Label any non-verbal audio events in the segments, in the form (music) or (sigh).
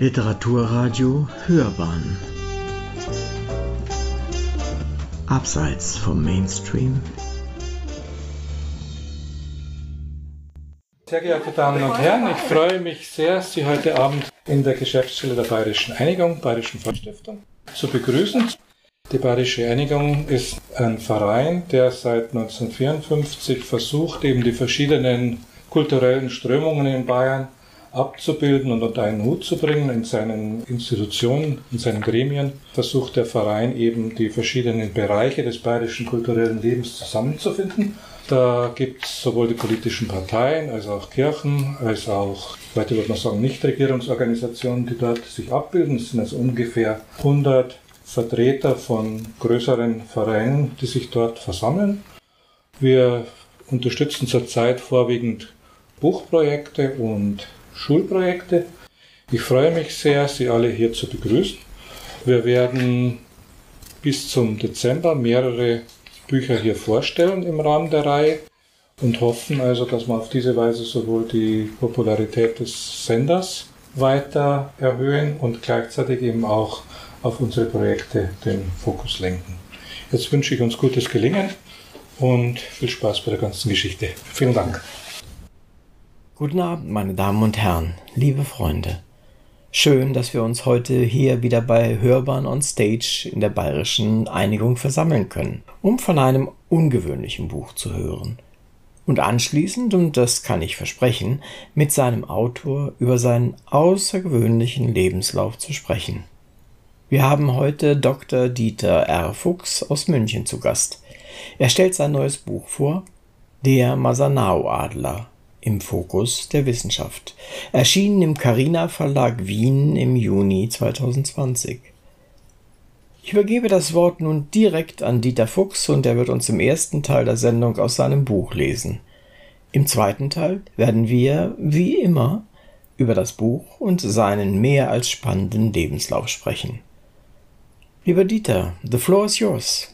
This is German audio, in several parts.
Literaturradio Hörbahn Abseits vom Mainstream Sehr geehrte Damen und Herren, ich freue mich sehr, Sie heute Abend in der Geschäftsstelle der Bayerischen Einigung, Bayerischen Volksstiftung, zu begrüßen. Die Bayerische Einigung ist ein Verein, der seit 1954 versucht, eben die verschiedenen kulturellen Strömungen in Bayern abzubilden und unter einen Hut zu bringen. In seinen Institutionen, in seinen Gremien versucht der Verein eben die verschiedenen Bereiche des bayerischen kulturellen Lebens zusammenzufinden. Da gibt es sowohl die politischen Parteien als auch Kirchen, als auch, heute würde man sagen, Nichtregierungsorganisationen, die dort sich abbilden. Es sind also ungefähr 100 Vertreter von größeren Vereinen, die sich dort versammeln. Wir unterstützen zurzeit vorwiegend Buchprojekte und Schulprojekte. Ich freue mich sehr, Sie alle hier zu begrüßen. Wir werden bis zum Dezember mehrere Bücher hier vorstellen im Rahmen der Reihe und hoffen also, dass wir auf diese Weise sowohl die Popularität des Senders weiter erhöhen und gleichzeitig eben auch auf unsere Projekte den Fokus lenken. Jetzt wünsche ich uns gutes Gelingen und viel Spaß bei der ganzen Geschichte. Vielen Dank. Guten Abend, meine Damen und Herren, liebe Freunde. Schön, dass wir uns heute hier wieder bei Hörbahn on Stage in der Bayerischen Einigung versammeln können, um von einem ungewöhnlichen Buch zu hören. Und anschließend, und das kann ich versprechen, mit seinem Autor über seinen außergewöhnlichen Lebenslauf zu sprechen. Wir haben heute Dr. Dieter R. Fuchs aus München zu Gast. Er stellt sein neues Buch vor, Der Masanao-Adler im Fokus der Wissenschaft, erschienen im Carina Verlag Wien im Juni 2020. Ich übergebe das Wort nun direkt an Dieter Fuchs und er wird uns im ersten Teil der Sendung aus seinem Buch lesen. Im zweiten Teil werden wir, wie immer, über das Buch und seinen mehr als spannenden Lebenslauf sprechen. Lieber Dieter, the floor is yours.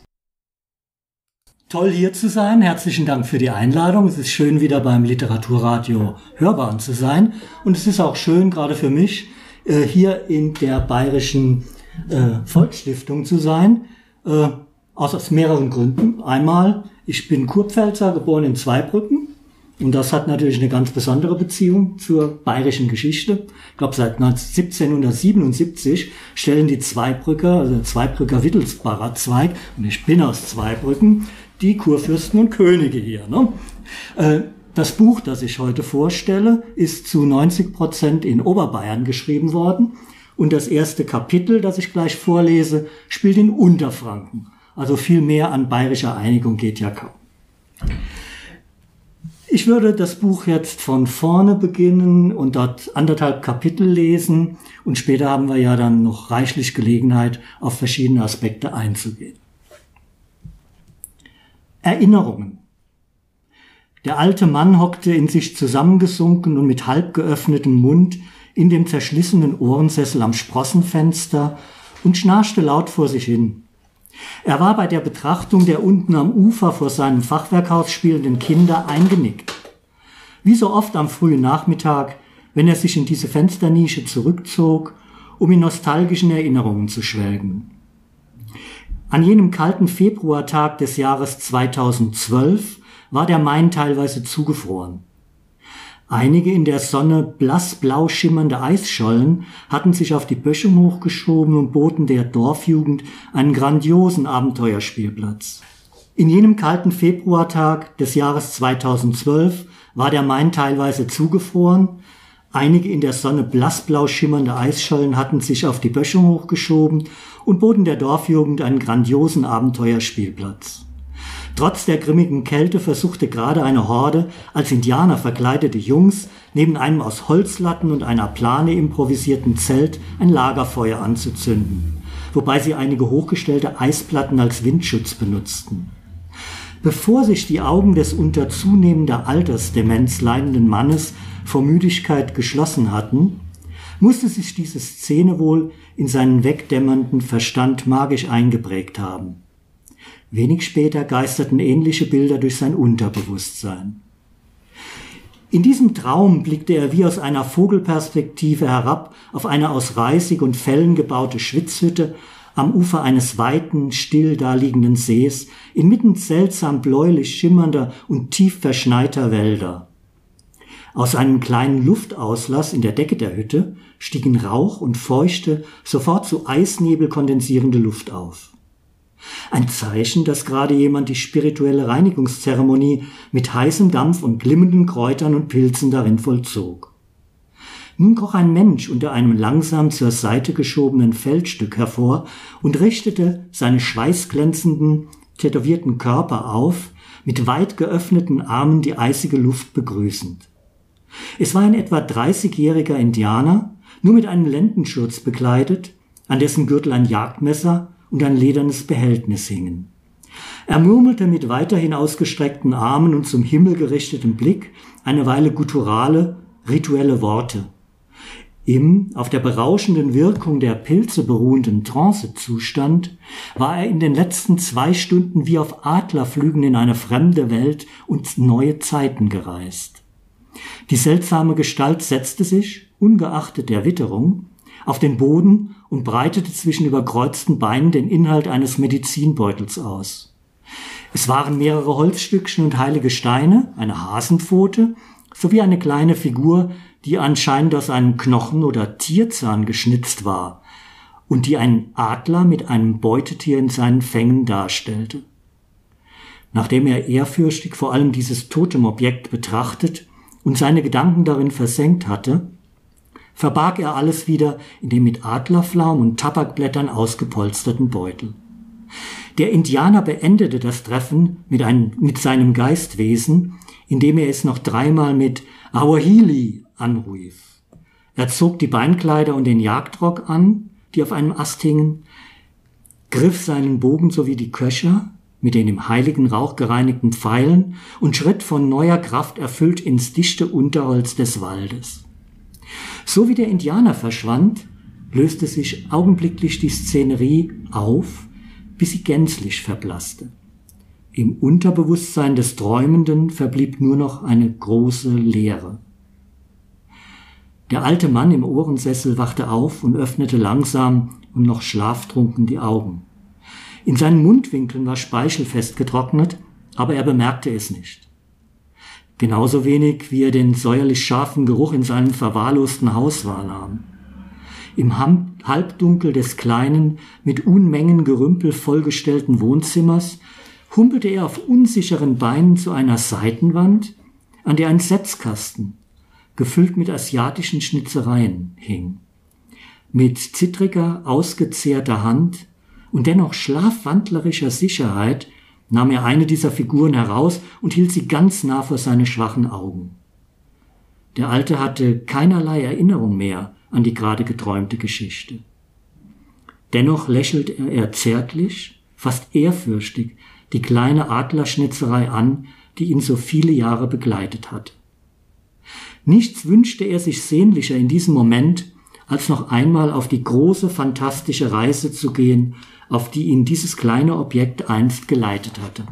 Toll hier zu sein. Herzlichen Dank für die Einladung. Es ist schön, wieder beim Literaturradio Hörbahn zu sein. Und es ist auch schön, gerade für mich, äh, hier in der Bayerischen äh, Volksstiftung zu sein. Äh, aus mehreren Gründen. Einmal, ich bin Kurpfälzer, geboren in Zweibrücken. Und das hat natürlich eine ganz besondere Beziehung zur bayerischen Geschichte. Ich glaube, seit 1777 stellen die Zweibrücker, also der Zweibrücker Wittelsbacher Zweig, und ich bin aus Zweibrücken, die Kurfürsten und Könige hier. Ne? Äh, das Buch, das ich heute vorstelle, ist zu 90 Prozent in Oberbayern geschrieben worden. Und das erste Kapitel, das ich gleich vorlese, spielt in Unterfranken. Also viel mehr an bayerischer Einigung geht ja kaum. Ich würde das Buch jetzt von vorne beginnen und dort anderthalb Kapitel lesen und später haben wir ja dann noch reichlich Gelegenheit, auf verschiedene Aspekte einzugehen. Erinnerungen. Der alte Mann hockte in sich zusammengesunken und mit halb geöffnetem Mund in dem zerschlissenen Ohrensessel am Sprossenfenster und schnarchte laut vor sich hin. Er war bei der Betrachtung der unten am Ufer vor seinem Fachwerkhaus spielenden Kinder eingenickt. Wie so oft am frühen Nachmittag, wenn er sich in diese Fensternische zurückzog, um in nostalgischen Erinnerungen zu schwelgen. An jenem kalten Februartag des Jahres 2012 war der Main teilweise zugefroren. Einige in der Sonne blassblau schimmernde Eisschollen hatten sich auf die Böschung hochgeschoben und boten der Dorfjugend einen grandiosen Abenteuerspielplatz. In jenem kalten Februartag des Jahres 2012 war der Main teilweise zugefroren, Einige in der Sonne blassblau schimmernde Eisschollen hatten sich auf die Böschung hochgeschoben und boten der Dorfjugend einen grandiosen Abenteuerspielplatz. Trotz der grimmigen Kälte versuchte gerade eine Horde als Indianer verkleidete Jungs neben einem aus Holzlatten und einer Plane improvisierten Zelt ein Lagerfeuer anzuzünden, wobei sie einige hochgestellte Eisplatten als Windschutz benutzten. Bevor sich die Augen des unter zunehmender Altersdemenz leidenden Mannes vor Müdigkeit geschlossen hatten, musste sich diese Szene wohl in seinen wegdämmernden Verstand magisch eingeprägt haben. Wenig später geisterten ähnliche Bilder durch sein Unterbewusstsein. In diesem Traum blickte er wie aus einer Vogelperspektive herab auf eine aus Reisig und Fellen gebaute Schwitzhütte am Ufer eines weiten, still daliegenden Sees, inmitten seltsam bläulich schimmernder und tief verschneiter Wälder. Aus einem kleinen Luftauslass in der Decke der Hütte stiegen Rauch und feuchte, sofort zu Eisnebel kondensierende Luft auf. Ein Zeichen, dass gerade jemand die spirituelle Reinigungszeremonie mit heißem Dampf und glimmenden Kräutern und Pilzen darin vollzog. Nun kroch ein Mensch unter einem langsam zur Seite geschobenen Feldstück hervor und richtete seine schweißglänzenden, tätowierten Körper auf, mit weit geöffneten Armen die eisige Luft begrüßend. Es war ein etwa 30-jähriger Indianer, nur mit einem Lendenschurz bekleidet, an dessen Gürtel ein Jagdmesser und ein ledernes Behältnis hingen. Er murmelte mit weiterhin ausgestreckten Armen und zum Himmel gerichtetem Blick eine Weile gutturale, rituelle Worte. Im auf der berauschenden Wirkung der Pilze beruhenden Trancezustand war er in den letzten zwei Stunden wie auf Adlerflügen in eine fremde Welt und neue Zeiten gereist. Die seltsame Gestalt setzte sich, ungeachtet der Witterung, auf den Boden und breitete zwischen überkreuzten Beinen den Inhalt eines Medizinbeutels aus. Es waren mehrere Holzstückchen und heilige Steine, eine Hasenpfote sowie eine kleine Figur, die anscheinend aus einem Knochen oder Tierzahn geschnitzt war und die einen Adler mit einem Beutetier in seinen Fängen darstellte. Nachdem er ehrfürchtig vor allem dieses Totemobjekt betrachtet und seine Gedanken darin versenkt hatte, verbarg er alles wieder in dem mit Adlerflaum und Tabakblättern ausgepolsterten Beutel. Der Indianer beendete das Treffen mit, einem, mit seinem Geistwesen, indem er es noch dreimal mit Awahili anrief. Er zog die Beinkleider und den Jagdrock an, die auf einem Ast hingen, griff seinen Bogen sowie die Köcher mit den im heiligen Rauch gereinigten Pfeilen und schritt von neuer Kraft erfüllt ins dichte Unterholz des Waldes. So wie der Indianer verschwand, löste sich augenblicklich die Szenerie auf, bis sie gänzlich verblasste. Im Unterbewusstsein des Träumenden verblieb nur noch eine große Leere. Der alte Mann im Ohrensessel wachte auf und öffnete langsam und noch schlaftrunken die Augen. In seinen Mundwinkeln war Speichel festgetrocknet, aber er bemerkte es nicht. Genauso wenig wie er den säuerlich scharfen Geruch in seinem verwahrlosten Haus wahrnahm. Im Halbdunkel des kleinen, mit Unmengen Gerümpel vollgestellten Wohnzimmers humpelte er auf unsicheren Beinen zu einer Seitenwand, an der ein Setzkasten, gefüllt mit asiatischen Schnitzereien, hing. Mit zittriger, ausgezehrter Hand und dennoch schlafwandlerischer Sicherheit nahm er eine dieser Figuren heraus und hielt sie ganz nah vor seine schwachen Augen. Der Alte hatte keinerlei Erinnerung mehr an die gerade geträumte Geschichte. Dennoch lächelte er zärtlich, fast ehrfürchtig, die kleine Adlerschnitzerei an, die ihn so viele Jahre begleitet hat. Nichts wünschte er sich sehnlicher in diesem Moment, als noch einmal auf die große, fantastische Reise zu gehen, auf die ihn dieses kleine Objekt einst geleitet hatte.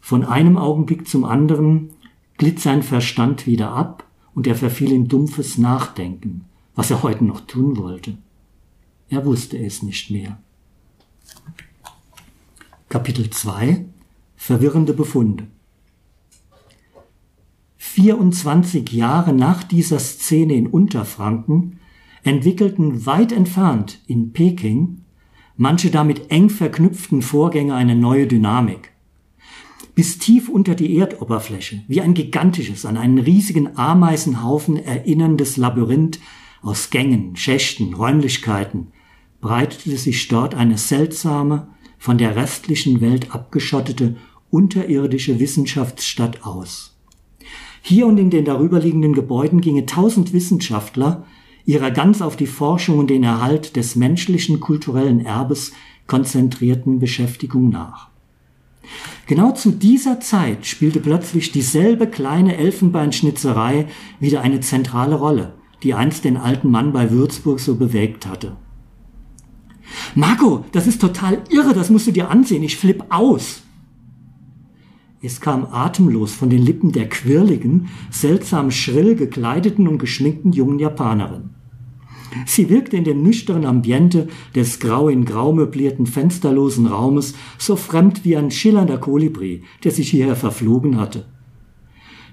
Von einem Augenblick zum anderen glitt sein Verstand wieder ab und er verfiel in dumpfes Nachdenken, was er heute noch tun wollte. Er wusste es nicht mehr. Kapitel 2 Verwirrende Befunde 24 Jahre nach dieser Szene in Unterfranken entwickelten weit entfernt in Peking manche damit eng verknüpften Vorgänge eine neue Dynamik. Bis tief unter die Erdoberfläche, wie ein gigantisches, an einen riesigen Ameisenhaufen erinnerndes Labyrinth aus Gängen, Schächten, Räumlichkeiten, breitete sich dort eine seltsame, von der restlichen Welt abgeschottete, unterirdische Wissenschaftsstadt aus. Hier und in den darüberliegenden Gebäuden gingen tausend Wissenschaftler ihrer ganz auf die Forschung und den Erhalt des menschlichen kulturellen Erbes konzentrierten Beschäftigung nach. Genau zu dieser Zeit spielte plötzlich dieselbe kleine Elfenbeinschnitzerei wieder eine zentrale Rolle, die einst den alten Mann bei Würzburg so bewegt hatte. Marco, das ist total irre, das musst du dir ansehen, ich flipp aus. Es kam atemlos von den Lippen der quirligen, seltsam schrill gekleideten und geschminkten jungen Japanerin. Sie wirkte in dem nüchternen Ambiente des grau in grau möblierten fensterlosen Raumes so fremd wie ein schillernder Kolibri, der sich hierher verflogen hatte.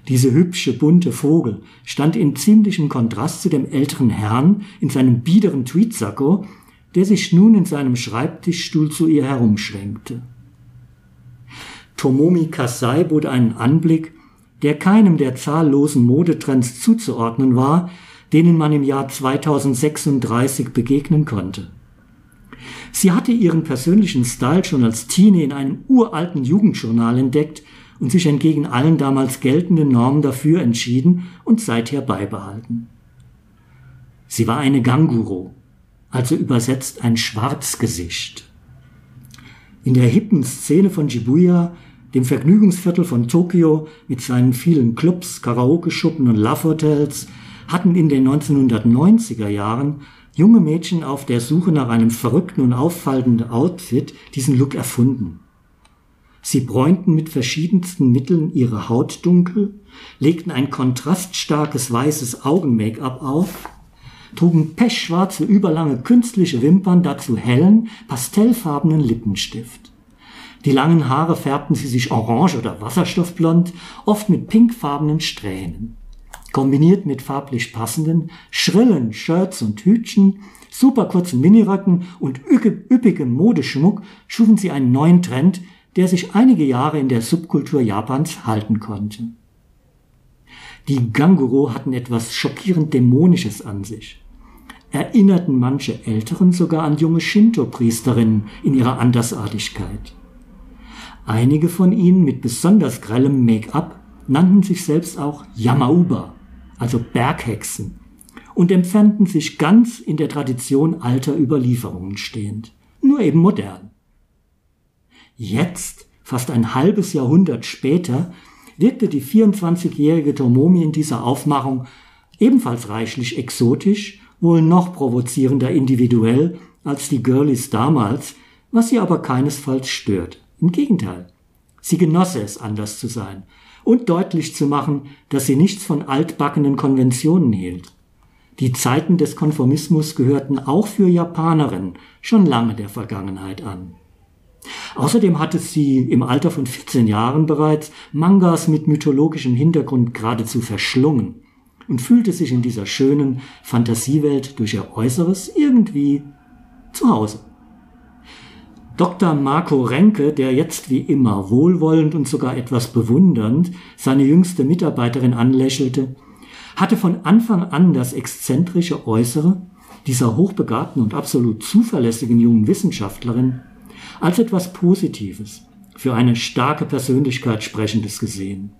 Diese hübsche, bunte Vogel stand in ziemlichem Kontrast zu dem älteren Herrn in seinem biederen Tweedsacko, der sich nun in seinem Schreibtischstuhl zu ihr herumschwenkte. Tomomi Kasai bot einen Anblick, der keinem der zahllosen Modetrends zuzuordnen war, denen man im Jahr 2036 begegnen konnte. Sie hatte ihren persönlichen Style schon als Teenie in einem uralten Jugendjournal entdeckt und sich entgegen allen damals geltenden Normen dafür entschieden und seither beibehalten. Sie war eine Ganguro, also übersetzt ein Schwarzgesicht. In der hippen Szene von Shibuya, dem Vergnügungsviertel von Tokio mit seinen vielen Clubs, Karaoke-Schuppen und Love-Hotels, hatten in den 1990er Jahren junge Mädchen auf der Suche nach einem verrückten und auffallenden Outfit diesen Look erfunden. Sie bräunten mit verschiedensten Mitteln ihre Haut dunkel, legten ein kontraststarkes weißes Augen-Make-up auf, trugen pechschwarze überlange künstliche Wimpern, dazu hellen, pastellfarbenen Lippenstift. Die langen Haare färbten sie sich orange oder wasserstoffblond, oft mit pinkfarbenen Strähnen. Kombiniert mit farblich passenden, schrillen Shirts und Hütchen, super kurzen Miniröcken und üppigem Modeschmuck schufen sie einen neuen Trend, der sich einige Jahre in der Subkultur Japans halten konnte. Die Ganguro hatten etwas schockierend Dämonisches an sich, erinnerten manche Älteren sogar an junge Shinto-Priesterinnen in ihrer Andersartigkeit. Einige von ihnen mit besonders grellem Make-up nannten sich selbst auch Yamauba, also Berghexen, und empfanden sich ganz in der Tradition alter Überlieferungen stehend, nur eben modern. Jetzt, fast ein halbes Jahrhundert später, wirkte die 24-jährige Tomomi in dieser Aufmachung ebenfalls reichlich exotisch, wohl noch provozierender individuell als die Girlies damals, was sie aber keinesfalls stört. Im Gegenteil. Sie genosse es, anders zu sein und deutlich zu machen, dass sie nichts von altbackenen Konventionen hielt. Die Zeiten des Konformismus gehörten auch für Japanerinnen schon lange der Vergangenheit an. Außerdem hatte sie im Alter von 14 Jahren bereits Mangas mit mythologischem Hintergrund geradezu verschlungen und fühlte sich in dieser schönen Fantasiewelt durch ihr Äußeres irgendwie zu Hause. Dr. Marco Renke, der jetzt wie immer wohlwollend und sogar etwas bewundernd seine jüngste Mitarbeiterin anlächelte, hatte von Anfang an das exzentrische Äußere dieser hochbegabten und absolut zuverlässigen jungen Wissenschaftlerin als etwas Positives, für eine starke Persönlichkeit sprechendes gesehen.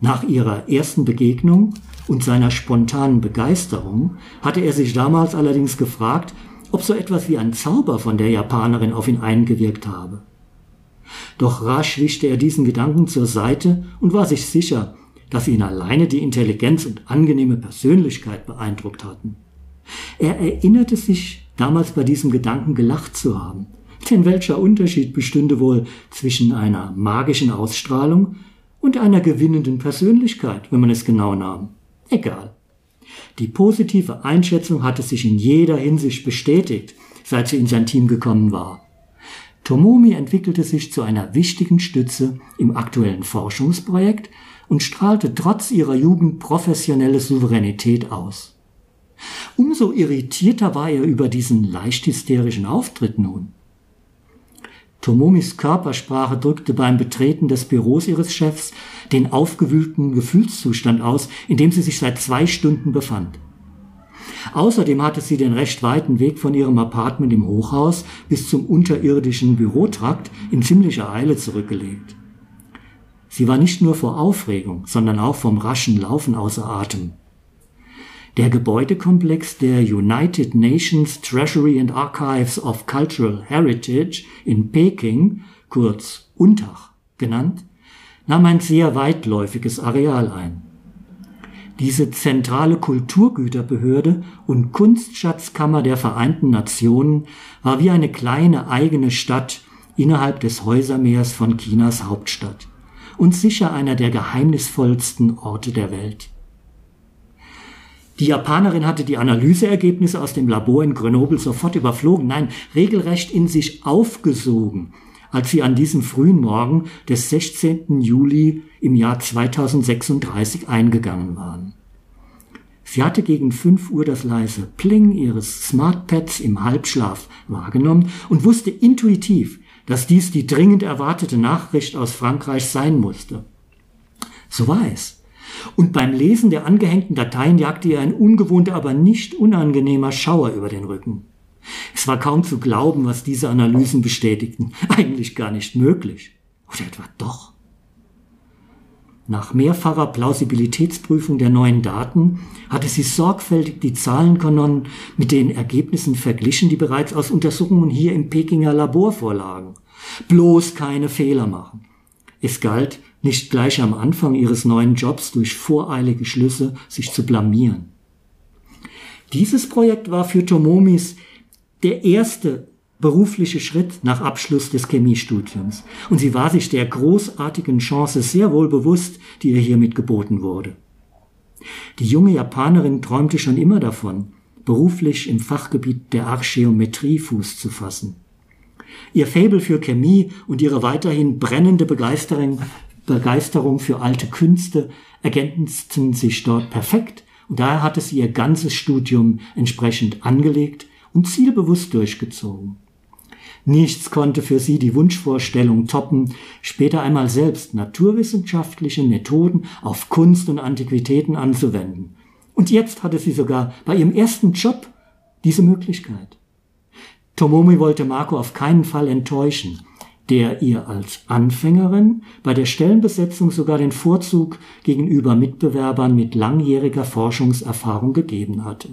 Nach ihrer ersten Begegnung und seiner spontanen Begeisterung hatte er sich damals allerdings gefragt, ob so etwas wie ein Zauber von der Japanerin auf ihn eingewirkt habe. Doch rasch wischte er diesen Gedanken zur Seite und war sich sicher, dass ihn alleine die Intelligenz und angenehme Persönlichkeit beeindruckt hatten. Er erinnerte sich damals bei diesem Gedanken gelacht zu haben. Denn welcher Unterschied bestünde wohl zwischen einer magischen Ausstrahlung und einer gewinnenden Persönlichkeit, wenn man es genau nahm? Egal. Die positive Einschätzung hatte sich in jeder Hinsicht bestätigt, seit sie in sein Team gekommen war. Tomomi entwickelte sich zu einer wichtigen Stütze im aktuellen Forschungsprojekt und strahlte trotz ihrer Jugend professionelle Souveränität aus. Umso irritierter war er über diesen leicht hysterischen Auftritt nun. Tomomis Körpersprache drückte beim Betreten des Büros ihres Chefs den aufgewühlten Gefühlszustand aus, in dem sie sich seit zwei Stunden befand. Außerdem hatte sie den recht weiten Weg von ihrem Apartment im Hochhaus bis zum unterirdischen Bürotrakt in ziemlicher Eile zurückgelegt. Sie war nicht nur vor Aufregung, sondern auch vom raschen Laufen außer Atem. Der Gebäudekomplex der United Nations Treasury and Archives of Cultural Heritage in Peking, kurz UNTACH genannt, nahm ein sehr weitläufiges Areal ein. Diese zentrale Kulturgüterbehörde und Kunstschatzkammer der Vereinten Nationen war wie eine kleine eigene Stadt innerhalb des Häusermeers von Chinas Hauptstadt und sicher einer der geheimnisvollsten Orte der Welt. Die Japanerin hatte die Analyseergebnisse aus dem Labor in Grenoble sofort überflogen, nein, regelrecht in sich aufgesogen, als sie an diesem frühen Morgen des 16. Juli im Jahr 2036 eingegangen waren. Sie hatte gegen 5 Uhr das leise Pling ihres Smartpads im Halbschlaf wahrgenommen und wusste intuitiv, dass dies die dringend erwartete Nachricht aus Frankreich sein musste. So war es. Und beim Lesen der angehängten Dateien jagte ihr ein ungewohnter, aber nicht unangenehmer Schauer über den Rücken. Es war kaum zu glauben, was diese Analysen bestätigten. Eigentlich gar nicht möglich. Oder etwa doch? Nach mehrfacher Plausibilitätsprüfung der neuen Daten hatte sie sorgfältig die Zahlenkanonen mit den Ergebnissen verglichen, die bereits aus Untersuchungen hier im Pekinger Labor vorlagen. Bloß keine Fehler machen. Es galt, nicht gleich am Anfang ihres neuen Jobs durch voreilige Schlüsse sich zu blamieren. Dieses Projekt war für Tomomis der erste berufliche Schritt nach Abschluss des Chemiestudiums und sie war sich der großartigen Chance sehr wohl bewusst, die ihr hiermit geboten wurde. Die junge Japanerin träumte schon immer davon, beruflich im Fachgebiet der Archäometrie Fuß zu fassen. Ihr Faible für Chemie und ihre weiterhin brennende Begeisterung Begeisterung für alte Künste ergänzten sich dort perfekt und daher hatte sie ihr ganzes Studium entsprechend angelegt und zielbewusst durchgezogen. Nichts konnte für sie die Wunschvorstellung toppen, später einmal selbst naturwissenschaftliche Methoden auf Kunst und Antiquitäten anzuwenden. Und jetzt hatte sie sogar bei ihrem ersten Job diese Möglichkeit. Tomomi wollte Marco auf keinen Fall enttäuschen der ihr als Anfängerin bei der Stellenbesetzung sogar den Vorzug gegenüber Mitbewerbern mit langjähriger Forschungserfahrung gegeben hatte.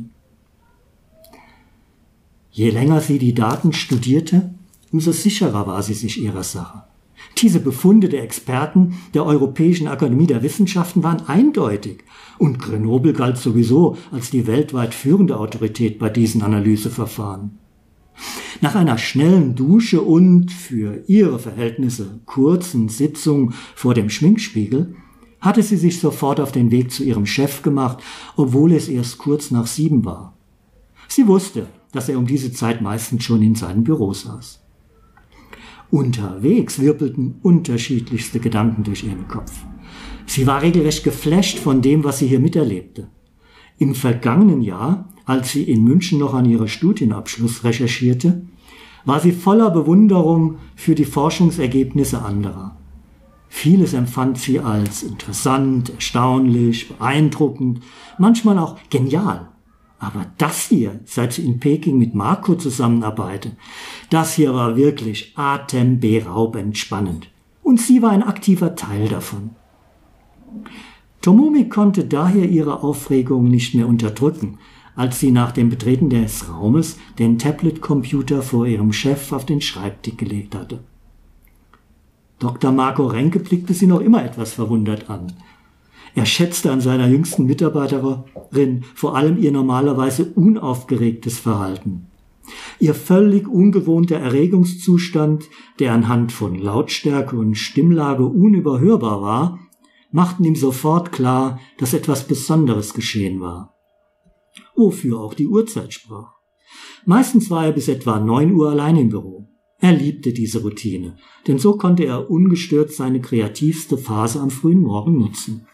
Je länger sie die Daten studierte, umso sicherer war sie sich ihrer Sache. Diese Befunde der Experten der Europäischen Akademie der Wissenschaften waren eindeutig und Grenoble galt sowieso als die weltweit führende Autorität bei diesen Analyseverfahren. Nach einer schnellen Dusche und für ihre Verhältnisse kurzen Sitzung vor dem Schminkspiegel hatte sie sich sofort auf den Weg zu ihrem Chef gemacht, obwohl es erst kurz nach sieben war. Sie wusste, dass er um diese Zeit meistens schon in seinem Büro saß. Unterwegs wirbelten unterschiedlichste Gedanken durch ihren Kopf. Sie war regelrecht geflasht von dem, was sie hier miterlebte. Im vergangenen Jahr als sie in München noch an ihrer Studienabschluss recherchierte, war sie voller Bewunderung für die Forschungsergebnisse anderer. Vieles empfand sie als interessant, erstaunlich, beeindruckend, manchmal auch genial. Aber das hier, seit sie in Peking mit Marco zusammenarbeitet, das hier war wirklich atemberaubend spannend. Und sie war ein aktiver Teil davon. Tomomi konnte daher ihre Aufregung nicht mehr unterdrücken, als sie nach dem Betreten des Raumes den Tablet-Computer vor ihrem Chef auf den Schreibtisch gelegt hatte. Dr. Marco Renke blickte sie noch immer etwas verwundert an. Er schätzte an seiner jüngsten Mitarbeiterin vor allem ihr normalerweise unaufgeregtes Verhalten. Ihr völlig ungewohnter Erregungszustand, der anhand von Lautstärke und Stimmlage unüberhörbar war, machten ihm sofort klar, dass etwas Besonderes geschehen war wofür auch die Uhrzeit sprach. Meistens war er bis etwa neun Uhr allein im Büro. Er liebte diese Routine, denn so konnte er ungestört seine kreativste Phase am frühen Morgen nutzen.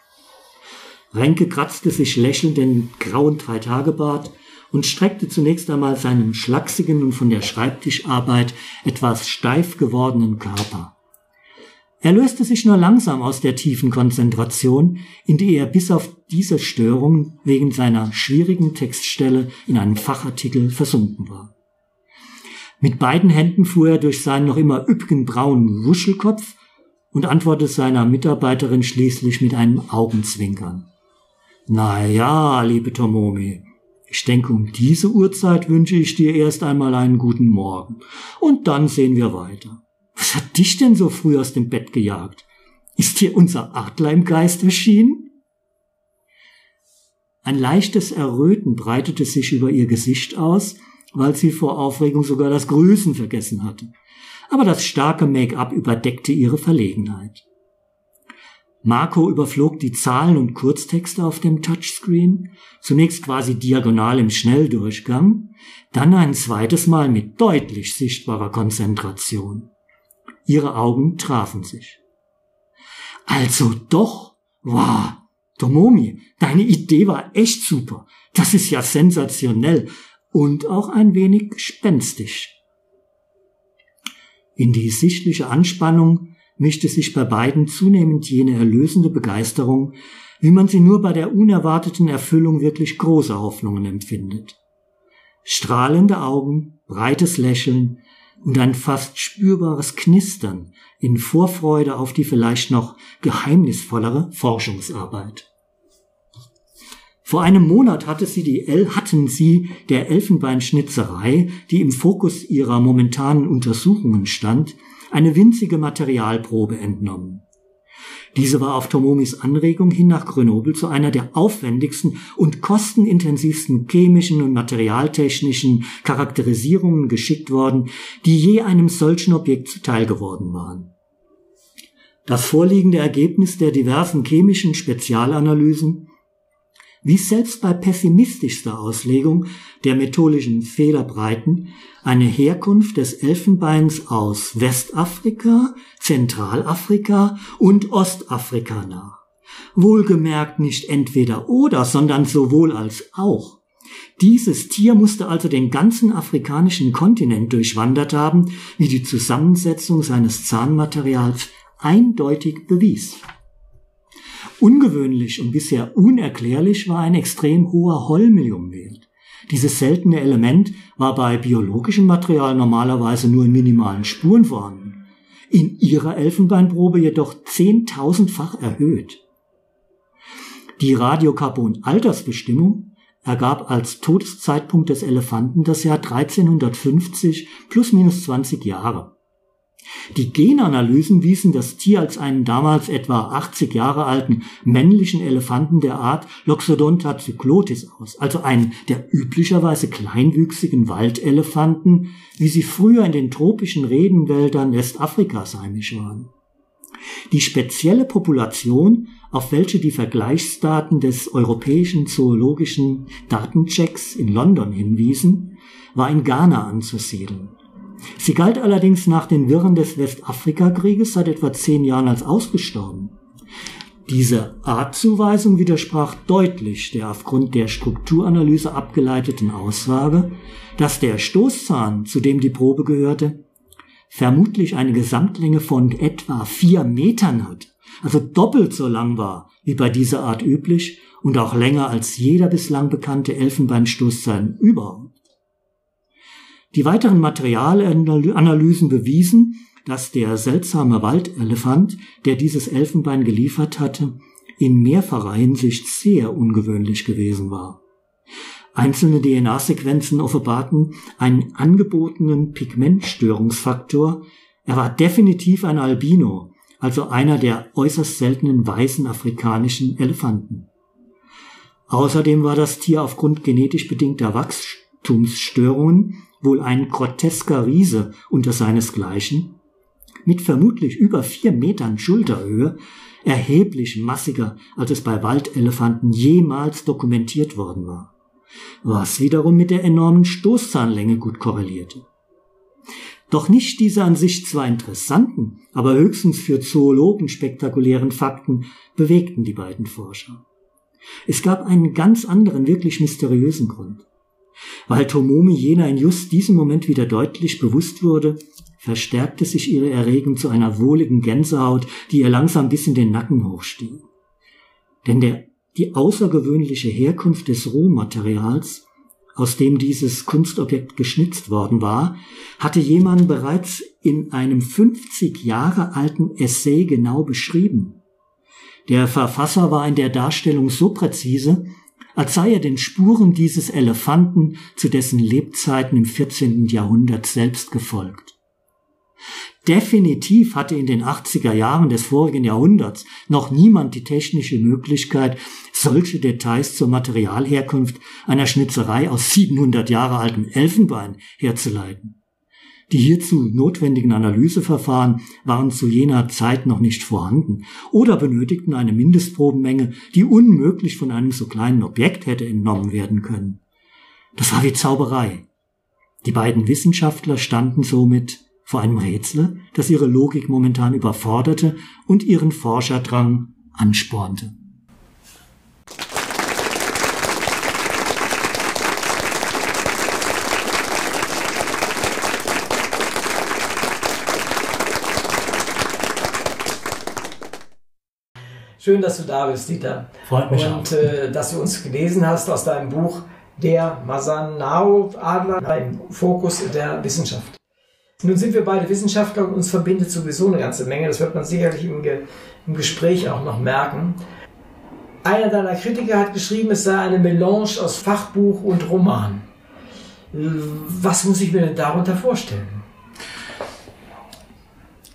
Renke kratzte sich lächelnd den grauen Dreitagebart und streckte zunächst einmal seinen schlachsigen und von der Schreibtischarbeit etwas steif gewordenen Körper. Er löste sich nur langsam aus der tiefen Konzentration, in die er bis auf diese Störung wegen seiner schwierigen Textstelle in einem Fachartikel versunken war. Mit beiden Händen fuhr er durch seinen noch immer üppigen braunen Wuschelkopf und antwortete seiner Mitarbeiterin schließlich mit einem Augenzwinkern. Na ja, liebe Tomomi, ich denke, um diese Uhrzeit wünsche ich dir erst einmal einen guten Morgen und dann sehen wir weiter. Was hat dich denn so früh aus dem Bett gejagt? Ist dir unser Adler im Geist erschienen? Ein leichtes Erröten breitete sich über ihr Gesicht aus, weil sie vor Aufregung sogar das Grüßen vergessen hatte. aber das starke Make-up überdeckte ihre Verlegenheit. Marco überflog die Zahlen und Kurztexte auf dem Touchscreen, zunächst quasi diagonal im Schnelldurchgang, dann ein zweites Mal mit deutlich sichtbarer Konzentration. Ihre Augen trafen sich. Also doch, wow, Tomomi, deine Idee war echt super. Das ist ja sensationell und auch ein wenig gespenstisch. In die sichtliche Anspannung mischte sich bei beiden zunehmend jene erlösende Begeisterung, wie man sie nur bei der unerwarteten Erfüllung wirklich großer Hoffnungen empfindet. Strahlende Augen, breites Lächeln und ein fast spürbares Knistern in Vorfreude auf die vielleicht noch geheimnisvollere Forschungsarbeit. Vor einem Monat hatte sie die El hatten sie der Elfenbeinschnitzerei, die im Fokus ihrer momentanen Untersuchungen stand, eine winzige Materialprobe entnommen. Diese war auf Tomomis Anregung hin nach Grenoble zu einer der aufwendigsten und kostenintensivsten chemischen und materialtechnischen Charakterisierungen geschickt worden, die je einem solchen Objekt zuteil geworden waren. Das vorliegende Ergebnis der diversen chemischen Spezialanalysen wie selbst bei pessimistischster Auslegung der methodischen Fehlerbreiten eine Herkunft des Elfenbeins aus Westafrika, Zentralafrika und Ostafrika nach. Wohlgemerkt nicht entweder oder, sondern sowohl als auch. Dieses Tier musste also den ganzen afrikanischen Kontinent durchwandert haben, wie die Zusammensetzung seines Zahnmaterials eindeutig bewies. Ungewöhnlich und bisher unerklärlich war ein extrem hoher Holmilliumwert. Dieses seltene Element war bei biologischem Material normalerweise nur in minimalen Spuren vorhanden. In ihrer Elfenbeinprobe jedoch zehntausendfach erhöht. Die Radiokarbon-Altersbestimmung ergab als Todeszeitpunkt des Elefanten das Jahr 1350 plus minus 20 Jahre. Die Genanalysen wiesen das Tier als einen damals etwa 80 Jahre alten männlichen Elefanten der Art Loxodonta cyclotis aus, also einen der üblicherweise kleinwüchsigen Waldelefanten, wie sie früher in den tropischen Regenwäldern Westafrikas heimisch waren. Die spezielle Population, auf welche die Vergleichsdaten des europäischen zoologischen Datenchecks in London hinwiesen, war in Ghana anzusiedeln. Sie galt allerdings nach den Wirren des Westafrikakrieges seit etwa zehn Jahren als ausgestorben. Diese Artzuweisung widersprach deutlich der aufgrund der Strukturanalyse abgeleiteten Aussage, dass der Stoßzahn, zu dem die Probe gehörte, vermutlich eine Gesamtlänge von etwa vier Metern hat, also doppelt so lang war wie bei dieser Art üblich und auch länger als jeder bislang bekannte Elfenbeinstoßzahn überhaupt. Die weiteren Materialanalysen bewiesen, dass der seltsame Waldelefant, der dieses Elfenbein geliefert hatte, in mehrfacher Hinsicht sehr ungewöhnlich gewesen war. Einzelne DNA-Sequenzen offenbarten einen angebotenen Pigmentstörungsfaktor. Er war definitiv ein Albino, also einer der äußerst seltenen weißen afrikanischen Elefanten. Außerdem war das Tier aufgrund genetisch bedingter Wachstumsstörungen wohl ein grotesker Riese unter seinesgleichen, mit vermutlich über vier Metern Schulterhöhe, erheblich massiger, als es bei Waldelefanten jemals dokumentiert worden war, was wiederum mit der enormen Stoßzahnlänge gut korrelierte. Doch nicht diese an sich zwar interessanten, aber höchstens für Zoologen spektakulären Fakten bewegten die beiden Forscher. Es gab einen ganz anderen, wirklich mysteriösen Grund. Weil Tomomi jener in just diesem Moment wieder deutlich bewusst wurde, verstärkte sich ihre Erregung zu einer wohligen Gänsehaut, die ihr langsam bis in den Nacken hochstieg. Denn der, die außergewöhnliche Herkunft des Rohmaterials, aus dem dieses Kunstobjekt geschnitzt worden war, hatte jemand bereits in einem 50 Jahre alten Essay genau beschrieben. Der Verfasser war in der Darstellung so präzise, als sei er den Spuren dieses Elefanten zu dessen Lebzeiten im 14. Jahrhundert selbst gefolgt. Definitiv hatte in den 80er Jahren des vorigen Jahrhunderts noch niemand die technische Möglichkeit, solche Details zur Materialherkunft einer Schnitzerei aus 700 Jahre altem Elfenbein herzuleiten. Die hierzu notwendigen Analyseverfahren waren zu jener Zeit noch nicht vorhanden oder benötigten eine Mindestprobenmenge, die unmöglich von einem so kleinen Objekt hätte entnommen werden können. Das war wie Zauberei. Die beiden Wissenschaftler standen somit vor einem Rätsel, das ihre Logik momentan überforderte und ihren Forscherdrang anspornte. Schön, dass du da bist, Dieter. Freut mich Und äh, dass du uns gelesen hast aus deinem Buch Der Masanao-Adler im Fokus der Wissenschaft. Nun sind wir beide Wissenschaftler und uns verbindet sowieso eine ganze Menge. Das wird man sicherlich im, Ge im Gespräch auch noch merken. Einer deiner Kritiker hat geschrieben, es sei eine Melange aus Fachbuch und Roman. Was muss ich mir denn darunter vorstellen?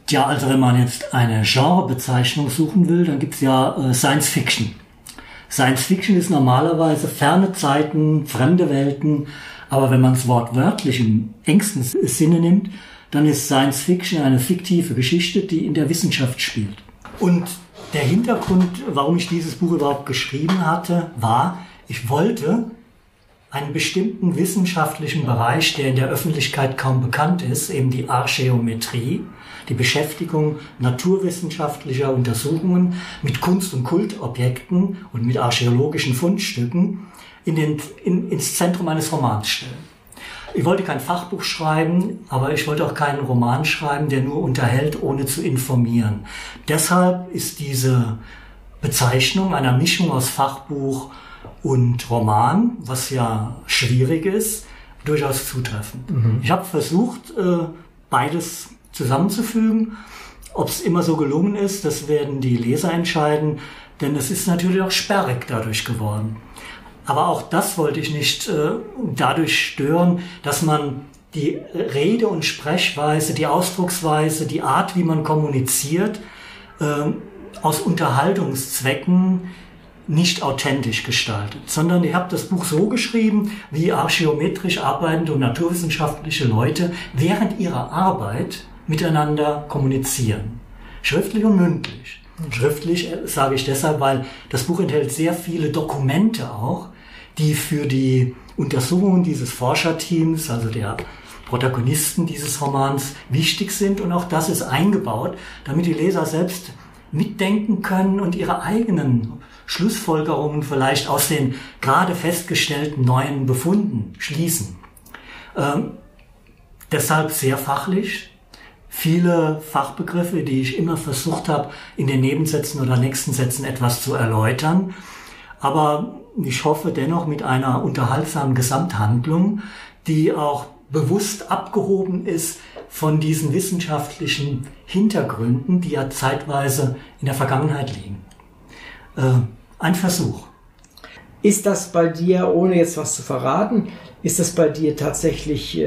Tja, also wenn man jetzt eine Genrebezeichnung suchen will, dann gibt's ja äh, Science Fiction. Science Fiction ist normalerweise ferne Zeiten, fremde Welten, aber wenn man es wortwörtlich im engsten Sinne nimmt, dann ist Science Fiction eine fiktive Geschichte, die in der Wissenschaft spielt. Und der Hintergrund, warum ich dieses Buch überhaupt geschrieben hatte, war, ich wollte einen bestimmten wissenschaftlichen Bereich, der in der Öffentlichkeit kaum bekannt ist, eben die Archäometrie, die Beschäftigung naturwissenschaftlicher Untersuchungen mit Kunst- und Kultobjekten und mit archäologischen Fundstücken in den, in, ins Zentrum eines Romans stellen. Ich wollte kein Fachbuch schreiben, aber ich wollte auch keinen Roman schreiben, der nur unterhält, ohne zu informieren. Deshalb ist diese Bezeichnung einer Mischung aus Fachbuch und Roman, was ja schwierig ist, durchaus zutreffend. Mhm. Ich habe versucht, äh, beides zusammenzufügen. Ob es immer so gelungen ist, das werden die Leser entscheiden, denn es ist natürlich auch sperrig dadurch geworden. Aber auch das wollte ich nicht äh, dadurch stören, dass man die Rede und Sprechweise, die Ausdrucksweise, die Art, wie man kommuniziert, äh, aus Unterhaltungszwecken nicht authentisch gestaltet, sondern ich habe das Buch so geschrieben, wie archäometrisch arbeitende und naturwissenschaftliche Leute während ihrer Arbeit miteinander kommunizieren. Schriftlich und mündlich. Schriftlich äh, sage ich deshalb, weil das Buch enthält sehr viele Dokumente auch, die für die Untersuchungen dieses Forscherteams, also der Protagonisten dieses Romans, wichtig sind. Und auch das ist eingebaut, damit die Leser selbst mitdenken können und ihre eigenen Schlussfolgerungen vielleicht aus den gerade festgestellten neuen Befunden schließen. Ähm, deshalb sehr fachlich, viele Fachbegriffe, die ich immer versucht habe, in den Nebensätzen oder nächsten Sätzen etwas zu erläutern. Aber ich hoffe dennoch mit einer unterhaltsamen Gesamthandlung, die auch bewusst abgehoben ist von diesen wissenschaftlichen Hintergründen, die ja zeitweise in der Vergangenheit liegen. Äh, ein Versuch. Ist das bei dir, ohne jetzt was zu verraten, ist das bei dir tatsächlich, äh,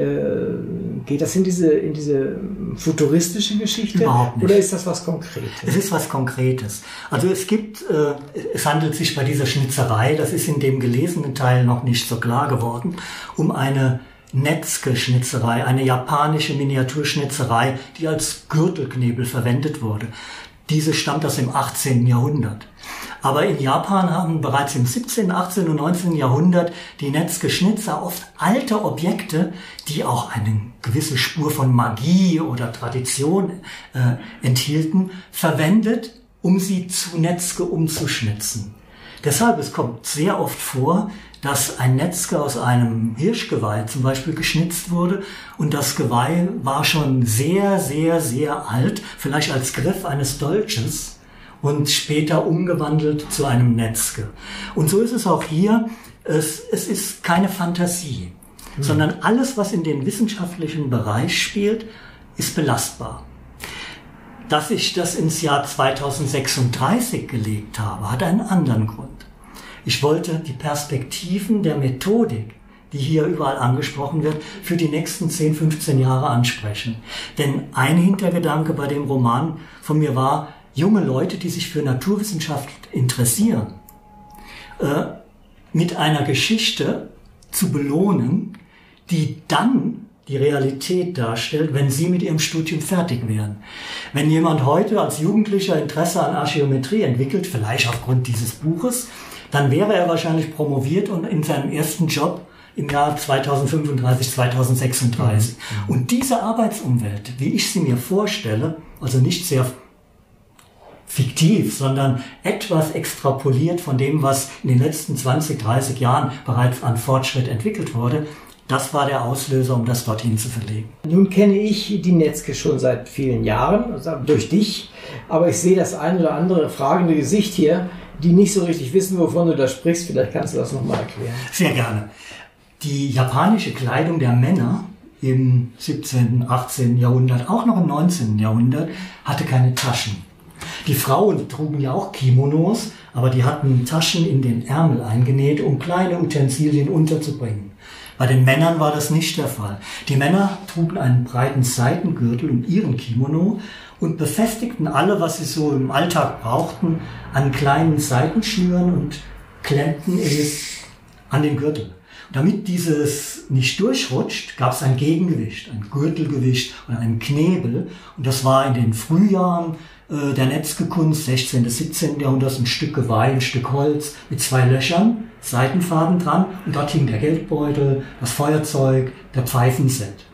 geht das in diese, in diese futuristische Geschichte? Überhaupt nicht. Oder ist das was Konkretes? Es ist was Konkretes. Also es gibt, äh, es handelt sich bei dieser Schnitzerei, das ist in dem gelesenen Teil noch nicht so klar geworden, um eine Netzke-Schnitzerei, eine japanische Miniaturschnitzerei, die als Gürtelknebel verwendet wurde. Diese stammt aus dem 18. Jahrhundert. Aber in Japan haben bereits im 17., 18. und 19. Jahrhundert die Netzgeschnitzer oft alte Objekte, die auch eine gewisse Spur von Magie oder Tradition äh, enthielten, verwendet, um sie zu Netzke umzuschnitzen. Deshalb, es kommt sehr oft vor, dass ein Netzke aus einem Hirschgeweih zum Beispiel geschnitzt wurde und das Geweih war schon sehr, sehr, sehr alt, vielleicht als Griff eines Dolches und später umgewandelt zu einem Netzke. Und so ist es auch hier. Es, es ist keine Fantasie, mhm. sondern alles, was in den wissenschaftlichen Bereich spielt, ist belastbar. Dass ich das ins Jahr 2036 gelegt habe, hat einen anderen Grund. Ich wollte die Perspektiven der Methodik, die hier überall angesprochen wird, für die nächsten 10, 15 Jahre ansprechen. Denn ein Hintergedanke bei dem Roman von mir war, junge Leute, die sich für Naturwissenschaft interessieren, äh, mit einer Geschichte zu belohnen, die dann die Realität darstellt, wenn Sie mit Ihrem Studium fertig wären. Wenn jemand heute als Jugendlicher Interesse an Archäometrie entwickelt, vielleicht aufgrund dieses Buches, dann wäre er wahrscheinlich promoviert und in seinem ersten Job im Jahr 2035, 2036. Mhm. Und diese Arbeitsumwelt, wie ich sie mir vorstelle, also nicht sehr fiktiv, sondern etwas extrapoliert von dem, was in den letzten 20, 30 Jahren bereits an Fortschritt entwickelt wurde, das war der Auslöser, um das dorthin zu verlegen. Nun kenne ich die Netzke schon seit vielen Jahren, also durch dich, aber ich sehe das ein oder andere fragende Gesicht hier, die nicht so richtig wissen, wovon du da sprichst. Vielleicht kannst du das nochmal erklären. Sehr gerne. Die japanische Kleidung der Männer im 17., 18. Jahrhundert, auch noch im 19. Jahrhundert, hatte keine Taschen. Die Frauen trugen ja auch Kimonos, aber die hatten Taschen in den Ärmel eingenäht, um kleine Utensilien unterzubringen. Bei den Männern war das nicht der Fall. Die Männer trugen einen breiten Seitengürtel um ihren Kimono und befestigten alle, was sie so im Alltag brauchten, an kleinen Seitenschnüren und klemmten es an den Gürtel. Damit dieses nicht durchrutscht, gab es ein Gegengewicht, ein Gürtelgewicht und einen Knebel. Und das war in den Frühjahren äh, der Netzgekunst, 16. bis 17. Jahrhundert, ein Stück Geweih, ein Stück Holz mit zwei Löchern Seitenfaden dran und dort hing der Geldbeutel, das Feuerzeug, der Pfeifenset.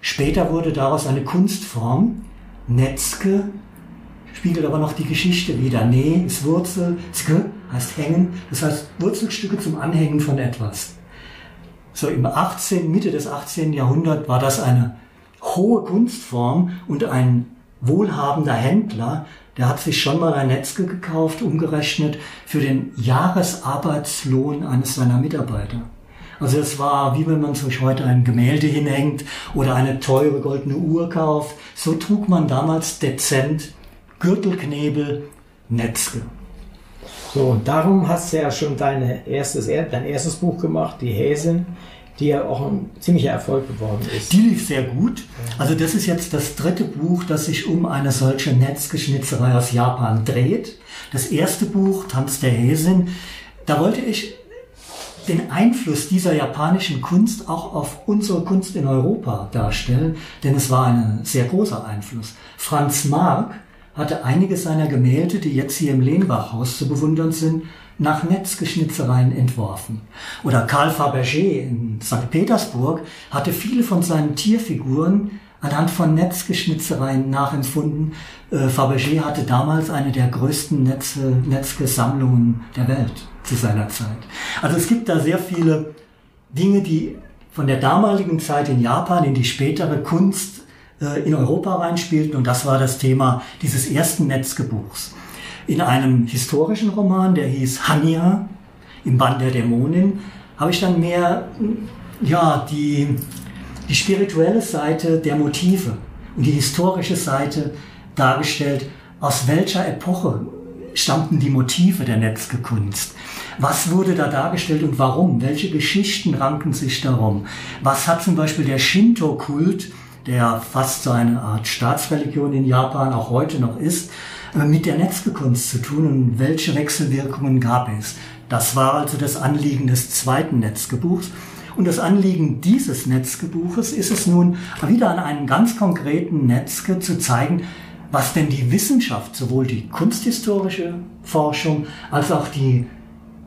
Später wurde daraus eine Kunstform, Netzke, spiegelt aber noch die Geschichte wieder. Ne ist Wurzel, ske heißt hängen, das heißt Wurzelstücke zum Anhängen von etwas. So im 18., Mitte des 18. Jahrhunderts war das eine hohe Kunstform und ein wohlhabender Händler der hat sich schon mal ein Netzke gekauft, umgerechnet für den Jahresarbeitslohn eines seiner Mitarbeiter. Also es war wie wenn man sich heute ein Gemälde hinhängt oder eine teure goldene Uhr kauft. So trug man damals dezent Gürtelknebel, Netzke. So, und darum hast du ja schon dein erstes, dein erstes Buch gemacht, die Häsin die ja auch ein ziemlicher Erfolg geworden ist. Die lief sehr gut. Also das ist jetzt das dritte Buch, das sich um eine solche Netzgeschnitzerei aus Japan dreht. Das erste Buch, Tanz der Häsin, da wollte ich den Einfluss dieser japanischen Kunst auch auf unsere Kunst in Europa darstellen, denn es war ein sehr großer Einfluss. Franz Marc hatte einige seiner Gemälde, die jetzt hier im Lehnbachhaus zu bewundern sind, nach Netzgeschnitzereien entworfen. Oder Karl Fabergé in St. Petersburg hatte viele von seinen Tierfiguren anhand von Netzgeschnitzereien nachempfunden. Äh, Fabergé hatte damals eine der größten Netze, Netzgesammlungen der Welt zu seiner Zeit. Also es gibt da sehr viele Dinge, die von der damaligen Zeit in Japan in die spätere Kunst äh, in Europa reinspielten und das war das Thema dieses ersten Netzgebuchs in einem historischen Roman, der hieß Hania im Band der Dämonin, habe ich dann mehr ja, die, die spirituelle Seite der Motive und die historische Seite dargestellt, aus welcher Epoche stammten die Motive der Netzgekunst. Was wurde da dargestellt und warum? Welche Geschichten ranken sich darum? Was hat zum Beispiel der Shinto-Kult, der fast so eine Art Staatsreligion in Japan auch heute noch ist, äh, mit der Netzgekunst zu tun und welche Wechselwirkungen gab es. Das war also das Anliegen des zweiten Netzgebuchs. Und das Anliegen dieses Netzgebuches ist es nun, wieder an einem ganz konkreten Netzke zu zeigen, was denn die Wissenschaft, sowohl die kunsthistorische Forschung als auch die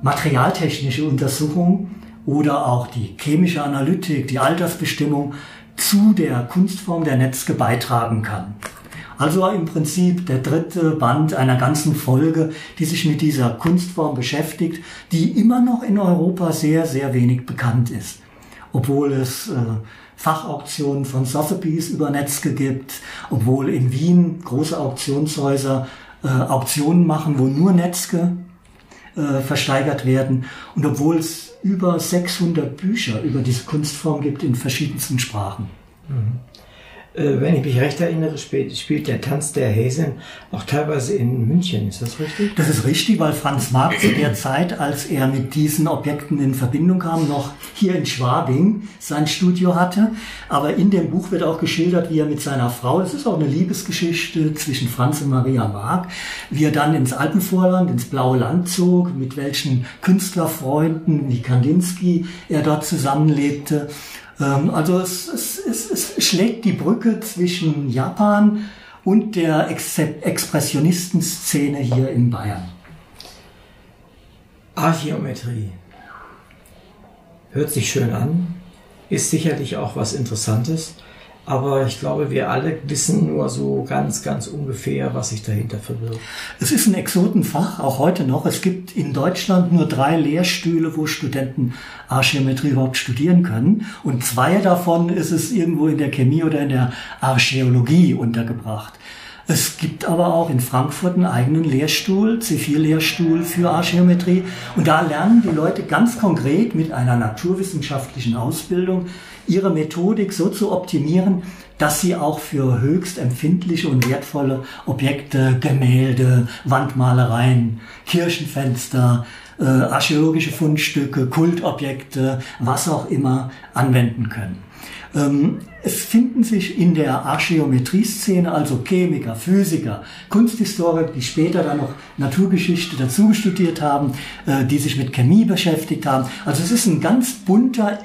materialtechnische Untersuchung oder auch die chemische Analytik, die Altersbestimmung zu der Kunstform der Netzke beitragen kann. Also im Prinzip der dritte Band einer ganzen Folge, die sich mit dieser Kunstform beschäftigt, die immer noch in Europa sehr, sehr wenig bekannt ist. Obwohl es äh, Fachauktionen von Sotheby's über Netzke gibt, obwohl in Wien große Auktionshäuser äh, Auktionen machen, wo nur Netzke äh, versteigert werden und obwohl es über 600 Bücher über diese Kunstform gibt in verschiedensten Sprachen. Mhm. Äh, wenn ich mich recht erinnere, spielt, spielt der Tanz der Häsin auch teilweise in München. Ist das richtig? Das ist richtig, weil Franz Marc zu der Zeit, als er mit diesen Objekten in Verbindung kam, noch hier in Schwabing sein Studio hatte. Aber in dem Buch wird auch geschildert, wie er mit seiner Frau, das ist auch eine Liebesgeschichte zwischen Franz und Maria Marc, wie er dann ins Alpenvorland, ins Blaue Land zog, mit welchen Künstlerfreunden wie Kandinsky er dort zusammenlebte Ähm, also es, es, es, es schlägt die Brücke zwischen Japan und der Ex Expressionistenszene hier in Bayern. Archäometrie. Hört sich schön an, ist sicherlich auch was Interessantes. Aber ich glaube, wir alle wissen nur so ganz, ganz ungefähr, was sich dahinter verbirgt. Es ist ein Exotenfach, auch heute noch. Es gibt in Deutschland nur drei Lehrstühle, wo Studenten Archäometrie überhaupt studieren können. Und zwei davon ist es irgendwo in der Chemie oder in der Archäologie untergebracht. Es gibt aber auch in Frankfurt einen eigenen Lehrstuhl, C4-Lehrstuhl für Archäometrie. Und da lernen die Leute ganz konkret mit einer naturwissenschaftlichen Ausbildung ihre Methodik so zu optimieren, dass sie auch für höchst empfindliche und wertvolle Objekte, Gemälde, Wandmalereien, Kirchenfenster, äh, archäologische Fundstücke, Kultobjekte, was auch immer anwenden können. Ähm, es finden sich in der Archäometrie-Szene also Chemiker, Physiker, Kunsthistoriker, die später dann noch Naturgeschichte dazu studiert haben, äh, die sich mit Chemie beschäftigt haben. Also es ist ein ganz bunter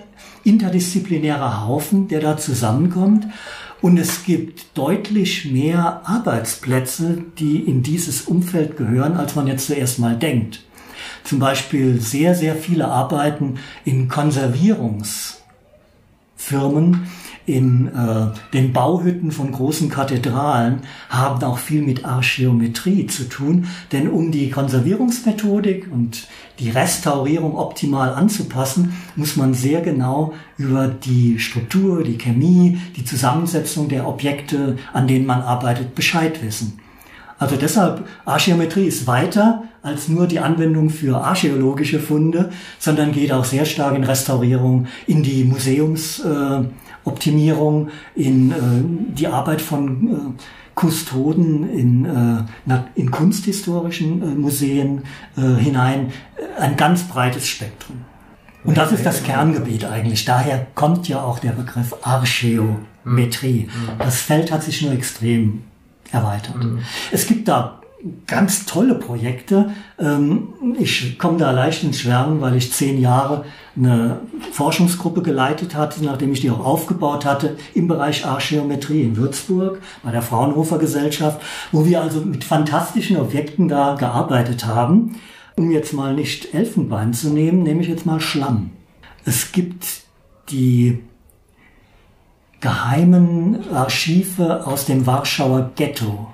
interdisziplinärer Haufen, der da zusammenkommt. Und es gibt deutlich mehr Arbeitsplätze, die in dieses Umfeld gehören, als man jetzt zuerst mal denkt. Zum Beispiel sehr, sehr viele Arbeiten in Konservierungsfirmen, in äh, den Bauhütten von großen Kathedralen haben auch viel mit Archäometrie zu tun, denn um die Konservierungsmethodik und die Restaurierung optimal anzupassen, muss man sehr genau über die Struktur, die Chemie, die Zusammensetzung der Objekte, an denen man arbeitet, Bescheid wissen. Also deshalb, Archäometrie ist weiter als nur die Anwendung für archäologische Funde, sondern geht auch sehr stark in Restaurierung, in die Museumsoptimierung, äh, in äh, die Arbeit von äh, Kustoden in, äh, in kunsthistorischen äh, Museen äh, hinein. Ein ganz breites Spektrum. Und das ist das Kerngebiet eigentlich. Daher kommt ja auch der Begriff Archäometrie. Mhm. Das Feld hat sich nur extrem erweitert. Mhm. Es gibt da ganz tolle Projekte. Ähm, ich komme da leicht ins Schwärmen, weil ich zehn Jahre eine Forschungsgruppe geleitet hatte, nachdem ich die auch aufgebaut hatte im Bereich Archäometrie in Würzburg bei der Fraunhofer Gesellschaft, wo wir also mit fantastischen Objekten da gearbeitet haben. Um jetzt mal nicht Elfenbein zu nehmen, nehme ich jetzt mal Schlamm. Es gibt die geheimen Archive aus dem Warschauer Ghetto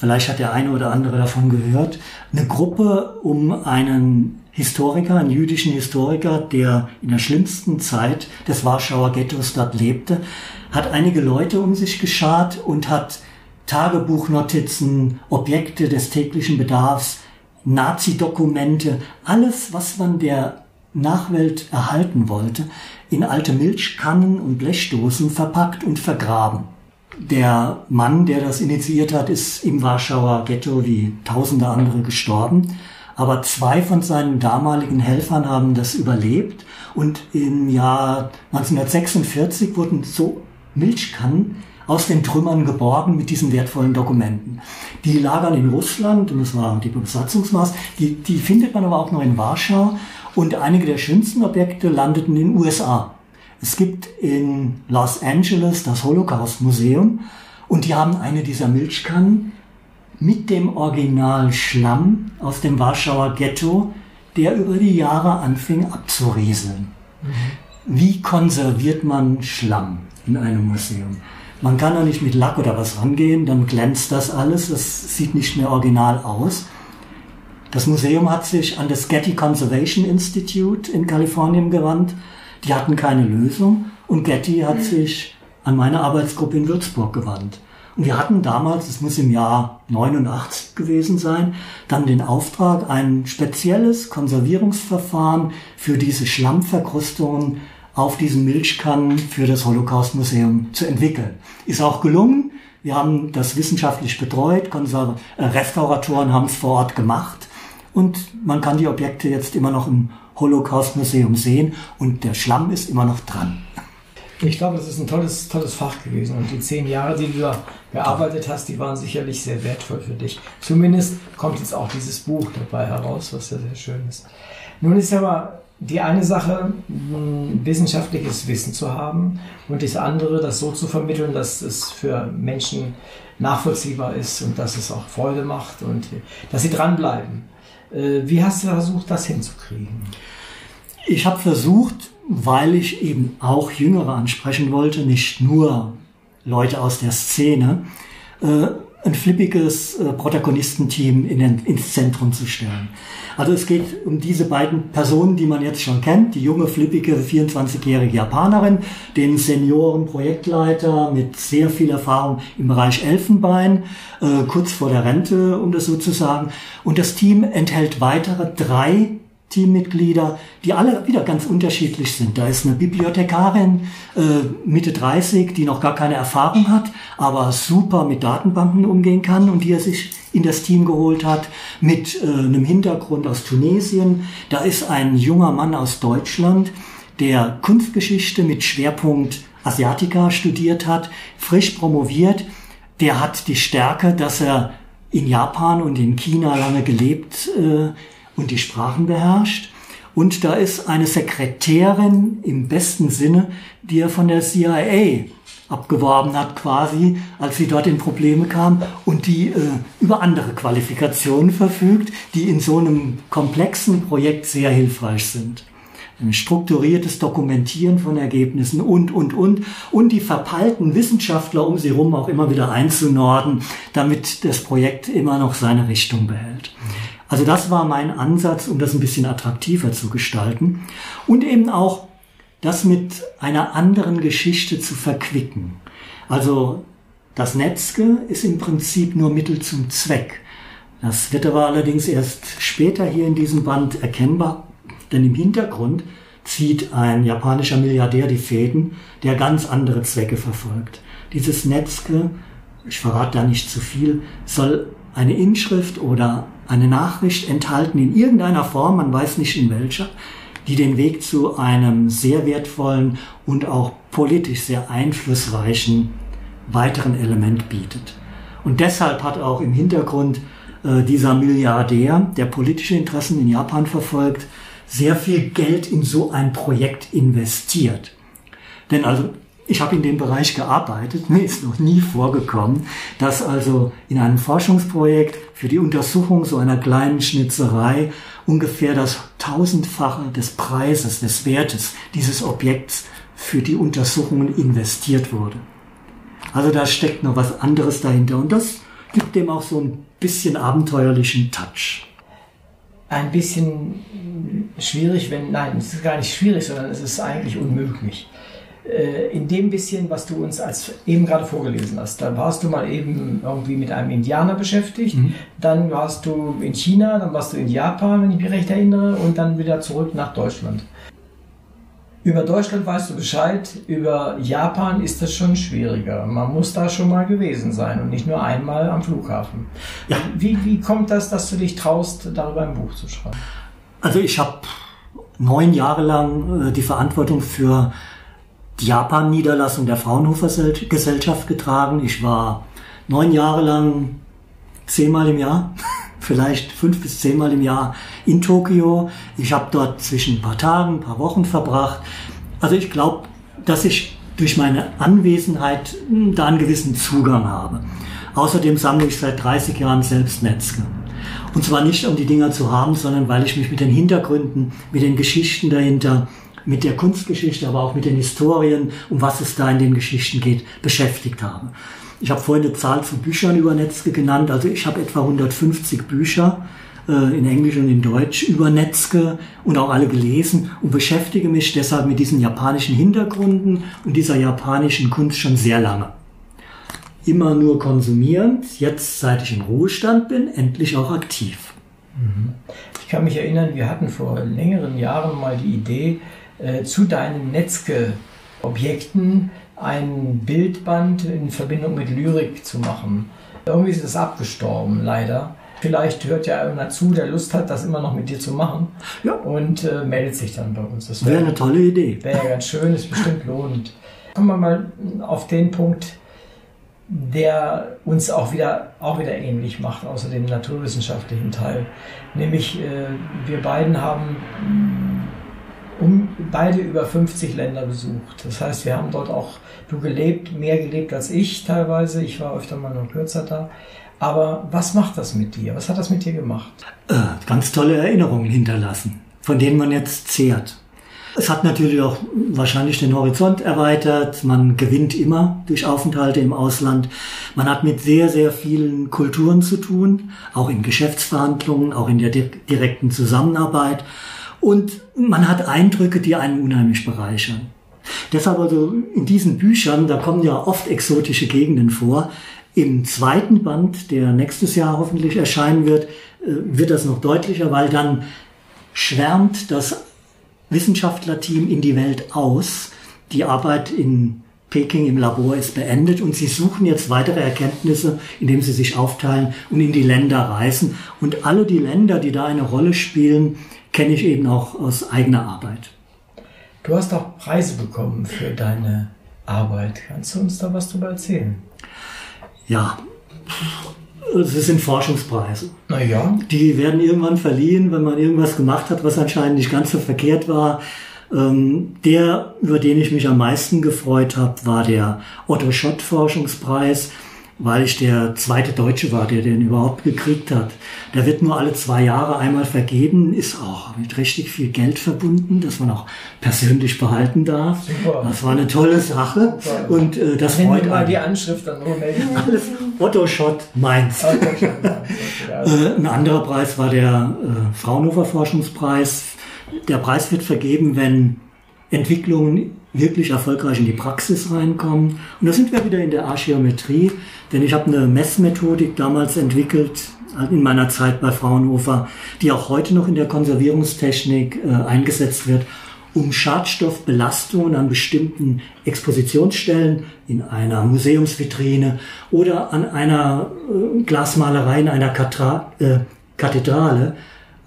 vielleicht hat der eine oder andere davon gehört, eine Gruppe um einen Historiker, einen jüdischen Historiker, der in der schlimmsten Zeit des Warschauer Ghettos dort lebte, hat einige Leute um sich geschart und hat Tagebuchnotizen, Objekte des täglichen Bedarfs, Nazi-Dokumente, alles, was man der Nachwelt erhalten wollte, in alte Milchkannen und Blechdosen verpackt und vergraben. Der Mann, der das initiiert hat, ist im Warschauer Ghetto wie tausende andere gestorben. Aber zwei von seinen damaligen Helfern haben das überlebt. Und im Jahr 1946 wurden so Milchkannen aus den Trümmern geborgen mit diesen wertvollen Dokumenten. Die lagern in Russland, und das war die Besatzungsmaß, die, die findet man aber auch noch in Warschau. Und einige der schönsten Objekte landeten in den USA. Es gibt in Los Angeles das Holocaust Museum und die haben eine dieser Milchkannen mit dem Original Schlamm aus dem Warschauer Ghetto, der über die Jahre anfing abzurieseln. Mhm. Wie konserviert man Schlamm in einem Museum? Man kann da nicht mit Lack oder was rangehen, dann glänzt das alles, das sieht nicht mehr original aus. Das Museum hat sich an das Getty Conservation Institute in Kalifornien gewandt die hatten keine Lösung und Getty hat sich an meine Arbeitsgruppe in Würzburg gewandt. Und wir hatten damals, das muss im Jahr 89 gewesen sein, dann den Auftrag, ein spezielles Konservierungsverfahren für diese Schlammverkrustungen auf diesen Milchkannen für das Holocaust-Museum zu entwickeln. Ist auch gelungen. Wir haben das wissenschaftlich betreut, Konserv äh, Restauratoren haben es vor Ort gemacht und man kann die Objekte jetzt immer noch im Holocaust-Museum sehen und der Schlamm ist immer noch dran. Ich glaube, das ist ein tolles, tolles Fach gewesen und die zehn Jahre, die du da gearbeitet hast, die waren sicherlich sehr wertvoll für dich. Zumindest kommt jetzt auch dieses Buch dabei heraus, was ja sehr schön ist. Nun ist mal die eine Sache, wissenschaftliches Wissen zu haben und das andere, das so zu vermitteln, dass es für Menschen nachvollziehbar ist und dass es auch Freude macht und dass sie dranbleiben. Äh, wie hast du versucht, das hinzukriegen? Ich habe versucht, weil ich eben auch Jüngere ansprechen wollte, nicht nur Leute aus der Szene, äh, ein flippiges äh, Protagonistenteam in den, ins Zentrum zu stellen. Also es geht um diese beiden Personen, die man jetzt schon kennt, die junge, flippige, 24-jährige Japanerin, den Senioren-Projektleiter mit sehr viel Erfahrung im Bereich Elfenbein, äh, kurz vor der Rente, um das so zu sagen. Und das Team enthält weitere drei Teammitglieder, die alle wieder ganz unterschiedlich sind. Da ist eine Bibliothekarin äh, Mitte 30, die noch gar keine Erfahrung hat, aber super mit Datenbanken umgehen kann und die er sich in das Team geholt hat, mit äh, einem Hintergrund aus Tunesien. Da ist ein junger Mann aus Deutschland, der Kunstgeschichte mit Schwerpunkt Asiatica studiert hat, frisch promoviert. Der hat die Stärke, dass er in Japan und in China lange gelebt äh, und die Sprachen beherrscht. Und da ist eine Sekretärin im besten Sinne, die er von der CIA abgeworben hat quasi, als sie dort in Probleme kam und die äh, über andere Qualifikationen verfügt, die in so einem komplexen Projekt sehr hilfreich sind. Ein strukturiertes Dokumentieren von Ergebnissen und, und, und. Und die verpeilten Wissenschaftler um sie herum auch immer wieder einzunorden, damit das Projekt immer noch seine Richtung behält. Also das war mein Ansatz, um das ein bisschen attraktiver zu gestalten. Und eben auch das mit einer anderen Geschichte zu verquicken. Also das Netzke ist im Prinzip nur Mittel zum Zweck. Das wird aber allerdings erst später hier in diesem Band erkennbar, denn im Hintergrund zieht ein japanischer Milliardär die Fäden, der ganz andere Zwecke verfolgt. Dieses Netzke, ich verrate da nicht zu viel, soll eine Inschrift oder eine Nachricht enthalten in irgendeiner Form, man weiß nicht in welcher, die den Weg zu einem sehr wertvollen und auch politisch sehr einflussreichen weiteren Element bietet. Und deshalb hat auch im Hintergrund äh, dieser Milliardär, der politische Interessen in Japan verfolgt, sehr viel Geld in so ein Projekt investiert. Denn also ich habe in dem Bereich gearbeitet. Mir ist noch nie vorgekommen, dass also in einem Forschungsprojekt für die Untersuchung so einer kleinen Schnitzerei ungefähr das tausendfache des Preises, des Wertes dieses Objekts für die Untersuchungen investiert wurde. Also da steckt noch was anderes dahinter und das gibt dem auch so ein bisschen abenteuerlichen Touch. Ein bisschen schwierig, wenn, nein, es ist gar nicht schwierig, sondern es ist eigentlich unmöglich in dem bisschen, was du uns als eben gerade vorgelesen hast. Da warst du mal eben irgendwie mit einem Indianer beschäftigt, mhm. dann warst du in China, dann warst du in Japan, wenn ich mich recht erinnere, und dann wieder zurück nach Deutschland. Über Deutschland weißt du Bescheid, über Japan ist das schon schwieriger. Man muss da schon mal gewesen sein und nicht nur einmal am Flughafen. Ja. Wie, wie kommt das, dass du dich traust, darüber ein Buch zu schreiben? Also ich habe neun Jahre lang äh, die Verantwortung für Japan-Niederlassung der Fraunhofer Gesellschaft getragen. Ich war neun Jahre lang zehnmal im Jahr, (laughs) vielleicht fünf bis zehnmal im Jahr in Tokio. Ich habe dort zwischen ein paar Tagen, ein paar Wochen verbracht. Also ich glaube, dass ich durch meine Anwesenheit hm, da einen gewissen Zugang habe. Außerdem sammle ich seit 30 Jahren selbst Netzke. Und zwar nicht, um die Dinger zu haben, sondern weil ich mich mit den Hintergründen, mit den Geschichten dahinter mit der Kunstgeschichte, aber auch mit den Historien, um was es da in den Geschichten geht, beschäftigt habe. Ich habe vorhin eine Zahl zu Büchern über Netzke genannt. Also ich habe etwa 150 Bücher äh, in Englisch und in Deutsch über Netzke und auch alle gelesen und beschäftige mich deshalb mit diesen japanischen Hintergründen und dieser japanischen Kunst schon sehr lange. Immer nur konsumierend, jetzt seit ich im Ruhestand bin, endlich auch aktiv. Mhm. Ich kann mich erinnern, wir hatten vor längeren Jahren mal die Idee, äh, zu deinen Netzke-Objekten ein Bildband in Verbindung mit Lyrik zu machen. Irgendwie ist es abgestorben, leider. Vielleicht hört ja einer zu, der Lust hat, das immer noch mit dir zu machen. Ja. Und äh, meldet sich dann bei uns. Das wäre wär eine tolle Idee. Wäre ja ganz schön, ist bestimmt lohnend. Kommen wir mal auf den Punkt, der uns auch wieder, auch wieder ähnlich macht, außer dem naturwissenschaftlichen Teil. Nämlich, äh, wir beiden haben um, beide über 50 Länder besucht. Das heißt, wir haben dort auch, du gelebt, mehr gelebt als ich teilweise. Ich war öfter mal noch kürzer da. Aber was macht das mit dir? Was hat das mit dir gemacht? Äh, ganz tolle Erinnerungen hinterlassen, von denen man jetzt zehrt. Es hat natürlich auch wahrscheinlich den Horizont erweitert. Man gewinnt immer durch Aufenthalte im Ausland. Man hat mit sehr, sehr vielen Kulturen zu tun, auch in Geschäftsverhandlungen, auch in der direkten Zusammenarbeit. Und man hat Eindrücke, die einen unheimlich bereichern. Deshalb also in diesen Büchern, da kommen ja oft exotische Gegenden vor. Im zweiten Band, der nächstes Jahr hoffentlich erscheinen wird, äh, wird das noch deutlicher, weil dann schwärmt das Wissenschaftlerteam in die Welt aus. Die Arbeit in Peking im Labor ist beendet und sie suchen jetzt weitere Erkenntnisse, indem sie sich aufteilen und in die Länder reisen. Und alle die Länder, die da eine Rolle spielen, kenne ich eben auch aus eigener Arbeit. Du hast auch Preise bekommen für deine Arbeit. Kannst du uns da was drüber erzählen? Ja, es sind Forschungspreise. Naja. Die werden irgendwann verliehen, wenn man irgendwas gemacht hat, was anscheinend nicht ganz so verkehrt war. Ähm, der, über den ich mich am meisten gefreut habe, war der Otto Schott Forschungspreis weil ich der zweite Deutsche war, der den überhaupt gekriegt hat. Der wird nur alle zwei Jahre einmal vergeben, ist auch mit richtig viel Geld verbunden, das man auch persönlich behalten darf. Super. Das war eine tolle Sache Super. und äh, das Nennen freut mal die Anschrift dann Alles Otto Schott Mainz. (laughs) äh, ein anderer Preis war der äh, Fraunhofer Forschungspreis. Der Preis wird vergeben, wenn Entwicklungen wirklich erfolgreich in die Praxis reinkommen. Und da sind wir wieder in der Archäometrie, denn ich habe eine Messmethodik damals entwickelt, in meiner Zeit bei Fraunhofer, die auch heute noch in der Konservierungstechnik äh, eingesetzt wird, um Schadstoffbelastungen an bestimmten Expositionsstellen in einer Museumsvitrine oder an einer äh, Glasmalerei in einer Katra äh, Kathedrale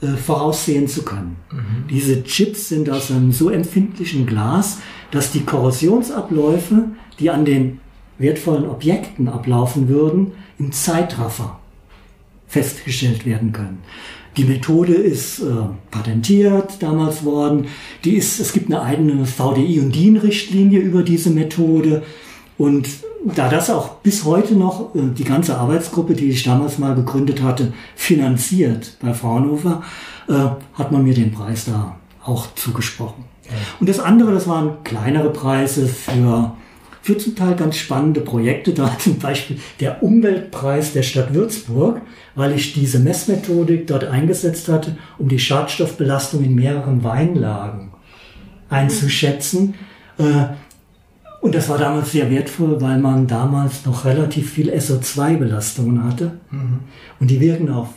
äh, voraussehen zu können. Mhm. Diese Chips sind aus einem so empfindlichen Glas, dass die Korrosionsabläufe, die an den wertvollen Objekten ablaufen würden, im Zeitraffer festgestellt werden können. Die Methode ist äh, patentiert damals worden. Die ist, es gibt eine eigene VDI und DIN-Richtlinie über diese Methode. Und da das auch bis heute noch äh, die ganze Arbeitsgruppe, die ich damals mal gegründet hatte, finanziert bei Fraunhofer, äh, hat man mir den Preis da auch zugesprochen. Und das andere, das waren kleinere Preise für, für zum Teil ganz spannende Projekte. Da (laughs) zum Beispiel der Umweltpreis der Stadt Würzburg, weil ich diese Messmethodik dort eingesetzt hatte, um die Schadstoffbelastung in mehreren Weinlagen einzuschätzen. Äh, und das war damals sehr wertvoll, weil man damals noch relativ viel SO2-Belastungen hatte. Mhm. Und die wirken auf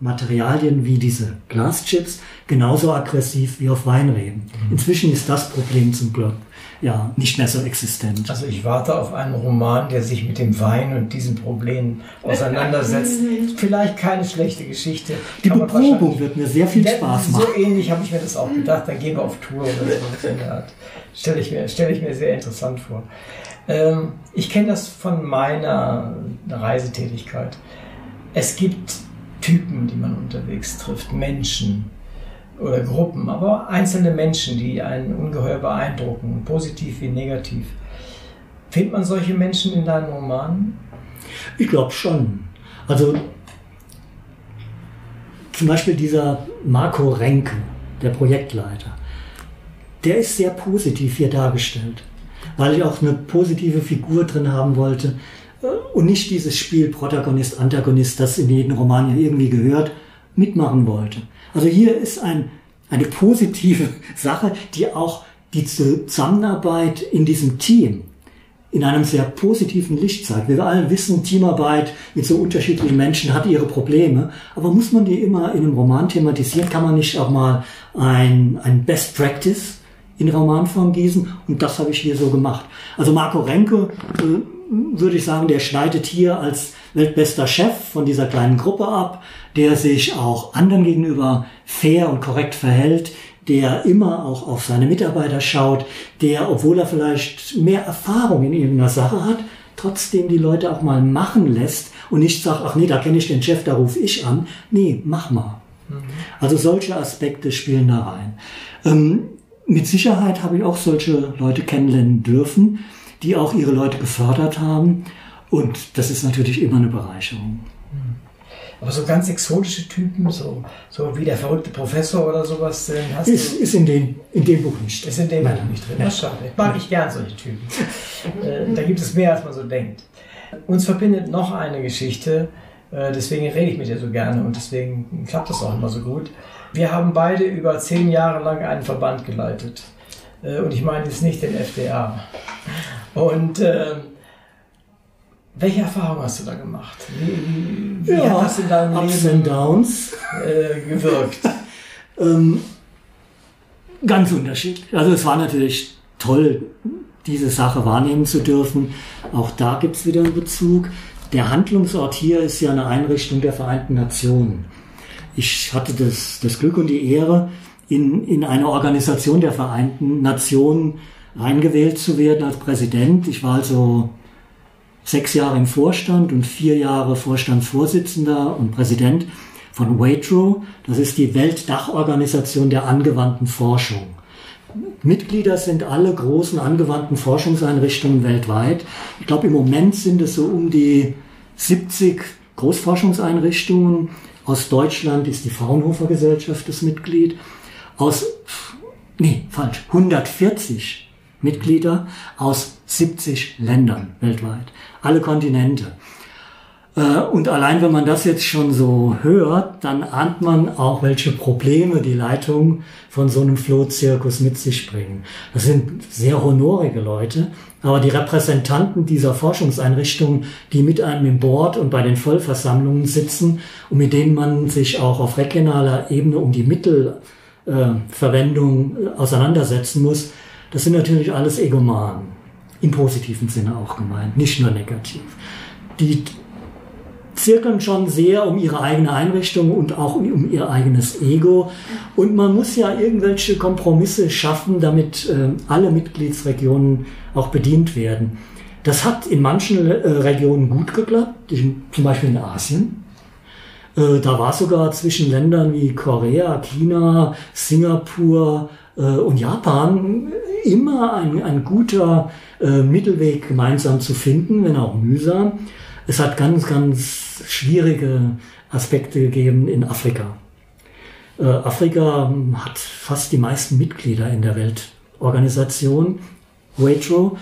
Materialien wie diese Glaschips genauso aggressiv wie auf Weinreben. Mhm. Inzwischen ist das Problem zum Glück ja nicht mehr so existent. Also ich warte auf einen Roman, der sich mit dem Wein und diesen Problemen auseinandersetzt. Vielleicht keine schlechte Geschichte. Die Beprobung wird mir sehr viel Spaß machen. So ähnlich habe ich mir das auch gedacht. Dann gehen wir auf Tour oder so. Stelle ich, mir, stelle ich mir sehr interessant vor. Ähm, ich kenne das von meiner Reisetätigkeit. Es gibt Typen, die man unterwegs trifft, Menschen oder Gruppen, aber einzelne Menschen, die einen ungeheuer beeindrucken, positiv wie negativ. Findet man solche Menschen in deinen Romanen? Ich glaube schon. Also zum Beispiel dieser Marco Renke, der Projektleiter der ist sehr positiv hier dargestellt, weil ich auch eine positive Figur drin haben wollte und nicht dieses Spiel Protagonist, Antagonist, das in jedem Roman ja irgendwie gehört, mitmachen wollte. Also hier ist ein, eine positive (laughs) Sache, die auch die Zusammenarbeit in diesem Team in einem sehr positiven Licht zeigt. Wir alle wissen, Teamarbeit mit so unterschiedlichen Menschen hat ihre Probleme, aber muss man die immer in einem Roman thematisieren? Kann man nicht auch mal ein, ein Best Practice in Romanform gießen. Und das habe ich hier so gemacht. Also Marco Renke, äh, würde ich sagen, der schneidet hier als weltbester Chef von dieser kleinen Gruppe ab, der sich auch anderen gegenüber fair und korrekt verhält, der immer auch auf seine Mitarbeiter schaut, der, obwohl er vielleicht mehr Erfahrung in irgendeiner Sache hat, trotzdem die Leute auch mal machen lässt und nicht sagt, ach nee, da kenne ich den Chef, da rufe ich an. Nee, mach mal. Mhm. Also solche Aspekte spielen da rein. Ähm, mit Sicherheit habe ich auch solche Leute kennenlernen dürfen, die auch ihre Leute gefördert haben. Und das ist natürlich immer eine Bereicherung. Aber so ganz exotische Typen, so, so wie der verrückte Professor oder sowas, hast ist, du. Ist in, den, in dem Buch nicht drin. Ist in dem Buch nicht drin. Das schade. Mag ich gern solche Typen. Äh, da gibt es mehr, als man so denkt. Uns verbindet noch eine Geschichte, äh, deswegen rede ich mit dir so gerne und deswegen klappt das auch immer so gut. Wir haben beide über zehn Jahre lang einen Verband geleitet. Äh, und ich meine jetzt nicht den FDA. Und äh, welche Erfahrungen hast du da gemacht? Wie, wie ja, hat das in deinem Ups Leben Downs. Äh, gewirkt? (laughs) ähm, ganz unterschiedlich. Also es war natürlich toll, diese Sache wahrnehmen zu dürfen. Auch da gibt es wieder einen Bezug. Der Handlungsort hier ist ja eine Einrichtung der Vereinten Nationen. Ich hatte das, das Glück und die Ehre, in, in eine Organisation der Vereinten Nationen reingewählt zu werden als Präsident. Ich war also sechs Jahre im Vorstand und vier Jahre Vorstandsvorsitzender und Präsident von Waitrose. Das ist die Weltdachorganisation der angewandten Forschung. Mitglieder sind alle großen angewandten Forschungseinrichtungen weltweit. Ich glaube, im Moment sind es so um die 70 Großforschungseinrichtungen. Aus Deutschland ist die Fraunhofer Gesellschaft das Mitglied. Aus, nee, falsch, 140 Mitglieder aus 70 Ländern weltweit, alle Kontinente. Äh, und allein wenn man das jetzt schon so hört, dann ahnt man auch, welche Probleme die Leitung von so einem Flohzirkus mit sich bringen. Das sind sehr honorige Leute, aber die Repräsentanten dieser Forschungseinrichtungen, die mit einem im Board und bei den Vollversammlungen sitzen und mit denen man sich auch auf regionaler Ebene um die Mittelverwendung äh, auseinandersetzen muss, das sind natürlich alles Egomanen. Im positiven Sinne auch gemeint, nicht nur negativ. Die zirkeln schon sehr um ihre eigene Einrichtung und auch um ihr eigenes Ego. Und man muss ja irgendwelche Kompromisse schaffen, damit äh, alle Mitgliedsregionen auch bedient werden. Das hat in manchen äh, Regionen gut geklappt, zum Beispiel in Asien. Äh, da war sogar zwischen Ländern wie Korea, China, Singapur und Japan immer ein, ein guter äh, Mittelweg gemeinsam zu finden, wenn auch mühsam. Es hat ganz, ganz schwierige Aspekte gegeben in Afrika. Äh, Afrika hat fast die meisten Mitglieder in der Weltorganisation, WATRO.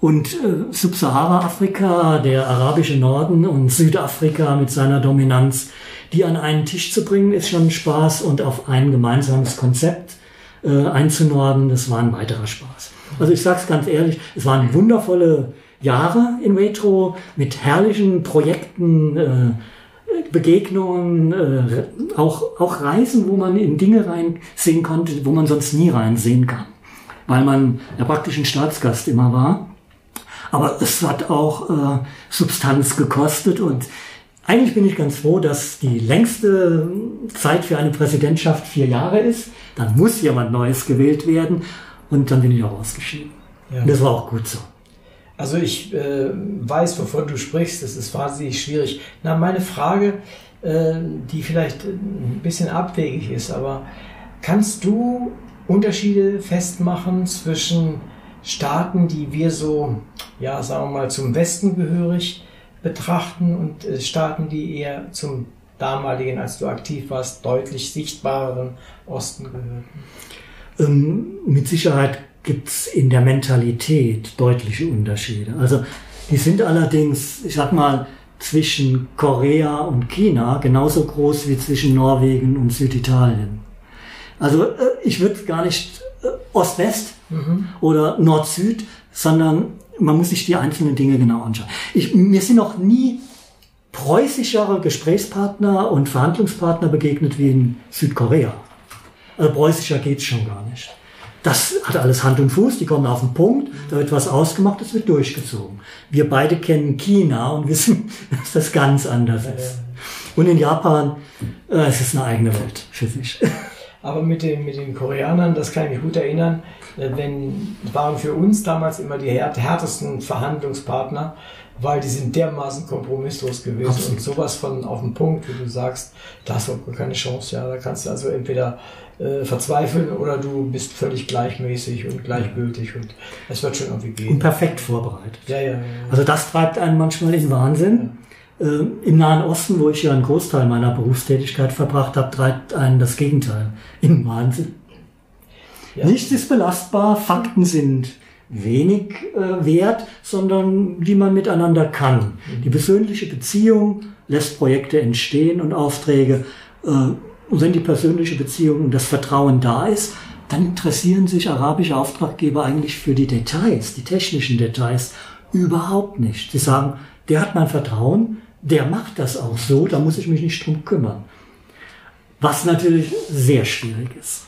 Und äh, Subsahara-Afrika, der arabische Norden und Südafrika mit seiner Dominanz, die an einen Tisch zu bringen, ist schon Spaß und auf ein gemeinsames Konzept äh, einzunorden, das war ein weiterer Spaß. Also ich sage es ganz ehrlich, es waren wundervolle Jahre in Retro mit herrlichen Projekten, äh, Begegnungen, äh, auch, auch Reisen, wo man in Dinge reinsehen konnte, wo man sonst nie reinsehen kann, weil man ja praktisch ein Staatsgast immer war. Aber es hat auch äh, Substanz gekostet und eigentlich bin ich ganz froh, dass die längste Zeit für eine Präsidentschaft vier Jahre ist. Dann muss jemand Neues gewählt werden und dann bin ich auch ausgeschieden. Ja. Und das war auch gut so. Also ich äh, weiß, wovon du sprichst. Das ist wahnsinnig schwierig. Na, meine Frage, äh, die vielleicht ein bisschen abwegig ist, aber kannst du Unterschiede festmachen zwischen Staaten, die wir so, ja, sagen wir mal, zum Westen gehörig betrachten und äh, Staaten, die eher zum damaligen, als du aktiv warst, deutlich sichtbareren Osten gehörten? Ähm, mit Sicherheit gibt es in der Mentalität deutliche Unterschiede. Also die sind allerdings, ich sag mal, zwischen Korea und China genauso groß wie zwischen Norwegen und Süditalien. Also äh, ich würde gar nicht äh, Ost-West mhm. oder Nord-Süd, sondern man muss sich die einzelnen Dinge genau anschauen. Ich, mir sind noch nie preußischere Gesprächspartner und Verhandlungspartner begegnet wie in Südkorea. Also preußischer geht's schon gar nicht. Das hat alles Hand und Fuß, die kommen auf den Punkt, da wird was ausgemacht, das wird durchgezogen. Wir beide kennen China und (laughs) wissen, dass das ganz anders ist. Und in Japan, äh, es ist eine eigene Welt für sich. Aber mit den, mit den Koreanern, das kann ich mich gut erinnern, wenn, waren für uns damals immer die härtesten Verhandlungspartner, weil die sind dermaßen kompromisslos gewesen Absolut. und sowas von auf den Punkt, wie du sagst, da hast du auch keine Chance. Ja, da kannst du also entweder äh, verzweifeln oder du bist völlig gleichmäßig und gleichgültig und es wird schon irgendwie gehen. Und perfekt vorbereitet. Ja, ja, ja. Also das treibt einen manchmal in Wahnsinn. Ja. Äh, Im Nahen Osten, wo ich ja einen Großteil meiner Berufstätigkeit verbracht habe, treibt einen das Gegenteil in Wahnsinn. Ja. Nichts ist belastbar, Fakten sind wenig äh, wert, sondern wie man miteinander kann. Mhm. Die persönliche Beziehung lässt Projekte entstehen und Aufträge. Äh, und wenn die persönliche Beziehung und das Vertrauen da ist, dann interessieren sich arabische Auftraggeber eigentlich für die Details, die technischen Details überhaupt nicht. Sie sagen, der hat mein Vertrauen, der macht das auch so, da muss ich mich nicht drum kümmern. Was natürlich sehr schwierig ist.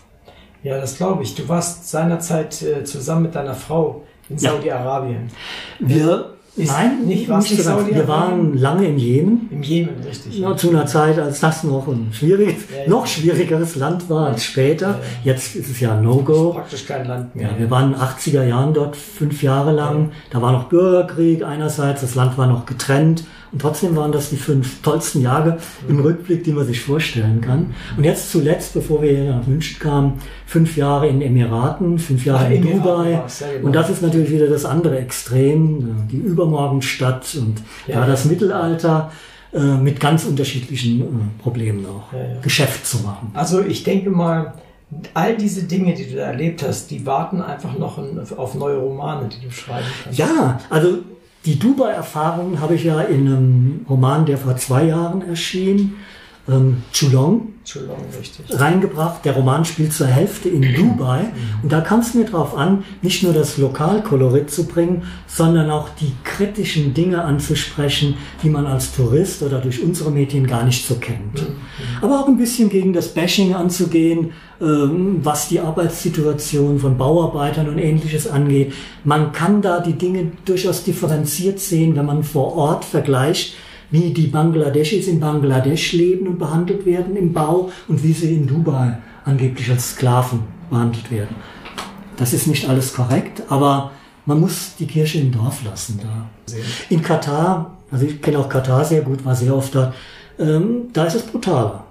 Ja, das glaube ich. Du warst seinerzeit äh, zusammen mit deiner Frau in ja. Saudi-Arabien. Wir ist Nein, nicht, nicht nicht so Wir waren lange im Jemen. Im Jemen, richtig. Ja, zu einer Zeit, als das noch ein schwieriges, ja, ja. noch schwierigeres Land war als später. Jetzt ist es ja No-Go. Praktisch kein Land mehr. Ja, wir waren in den 80er Jahren dort, fünf Jahre lang. Da war noch Bürgerkrieg einerseits, das Land war noch getrennt. Und trotzdem waren das die fünf tollsten Jahre im Rückblick, die man sich vorstellen kann. Und jetzt zuletzt, bevor wir hier nach München kamen, fünf Jahre in Emiraten, fünf Jahre Ach, in Dubai. Genau. Und das ist natürlich wieder das andere Extrem, die Übermorgenstadt und ja, das Mittelalter äh, mit ganz unterschiedlichen äh, Problemen auch, ja, ja. Geschäft zu machen. Also ich denke mal, all diese Dinge, die du da erlebt hast, die warten einfach noch auf neue Romane, die du schreiben kannst. Ja, also die Dubai-Erfahrung habe ich ja in einem Roman, der vor zwei Jahren erschien, ähm, Chulong, Chulong richtig. reingebracht. Der Roman spielt zur Hälfte in Dubai. Mhm. Und da kam es mir darauf an, nicht nur das Lokalkolorit zu bringen, sondern auch die kritischen Dinge anzusprechen, die man als Tourist oder durch unsere Medien gar nicht so kennt. Mhm. Aber auch ein bisschen gegen das Bashing anzugehen, ähm, was die Arbeitssituation von Bauarbeitern und ähnliches angeht. Man kann da die Dinge durchaus differenziert sehen, wenn man vor Ort vergleicht, wie die Bangladeschis in Bangladesch leben und behandelt werden im Bau und wie sie in Dubai angeblich als Sklaven behandelt werden. Das ist nicht alles korrekt, aber man muss die Kirche im Dorf lassen da. In Katar, also ich kenne auch Katar sehr gut, war sehr oft da, ähm, da ist es brutaler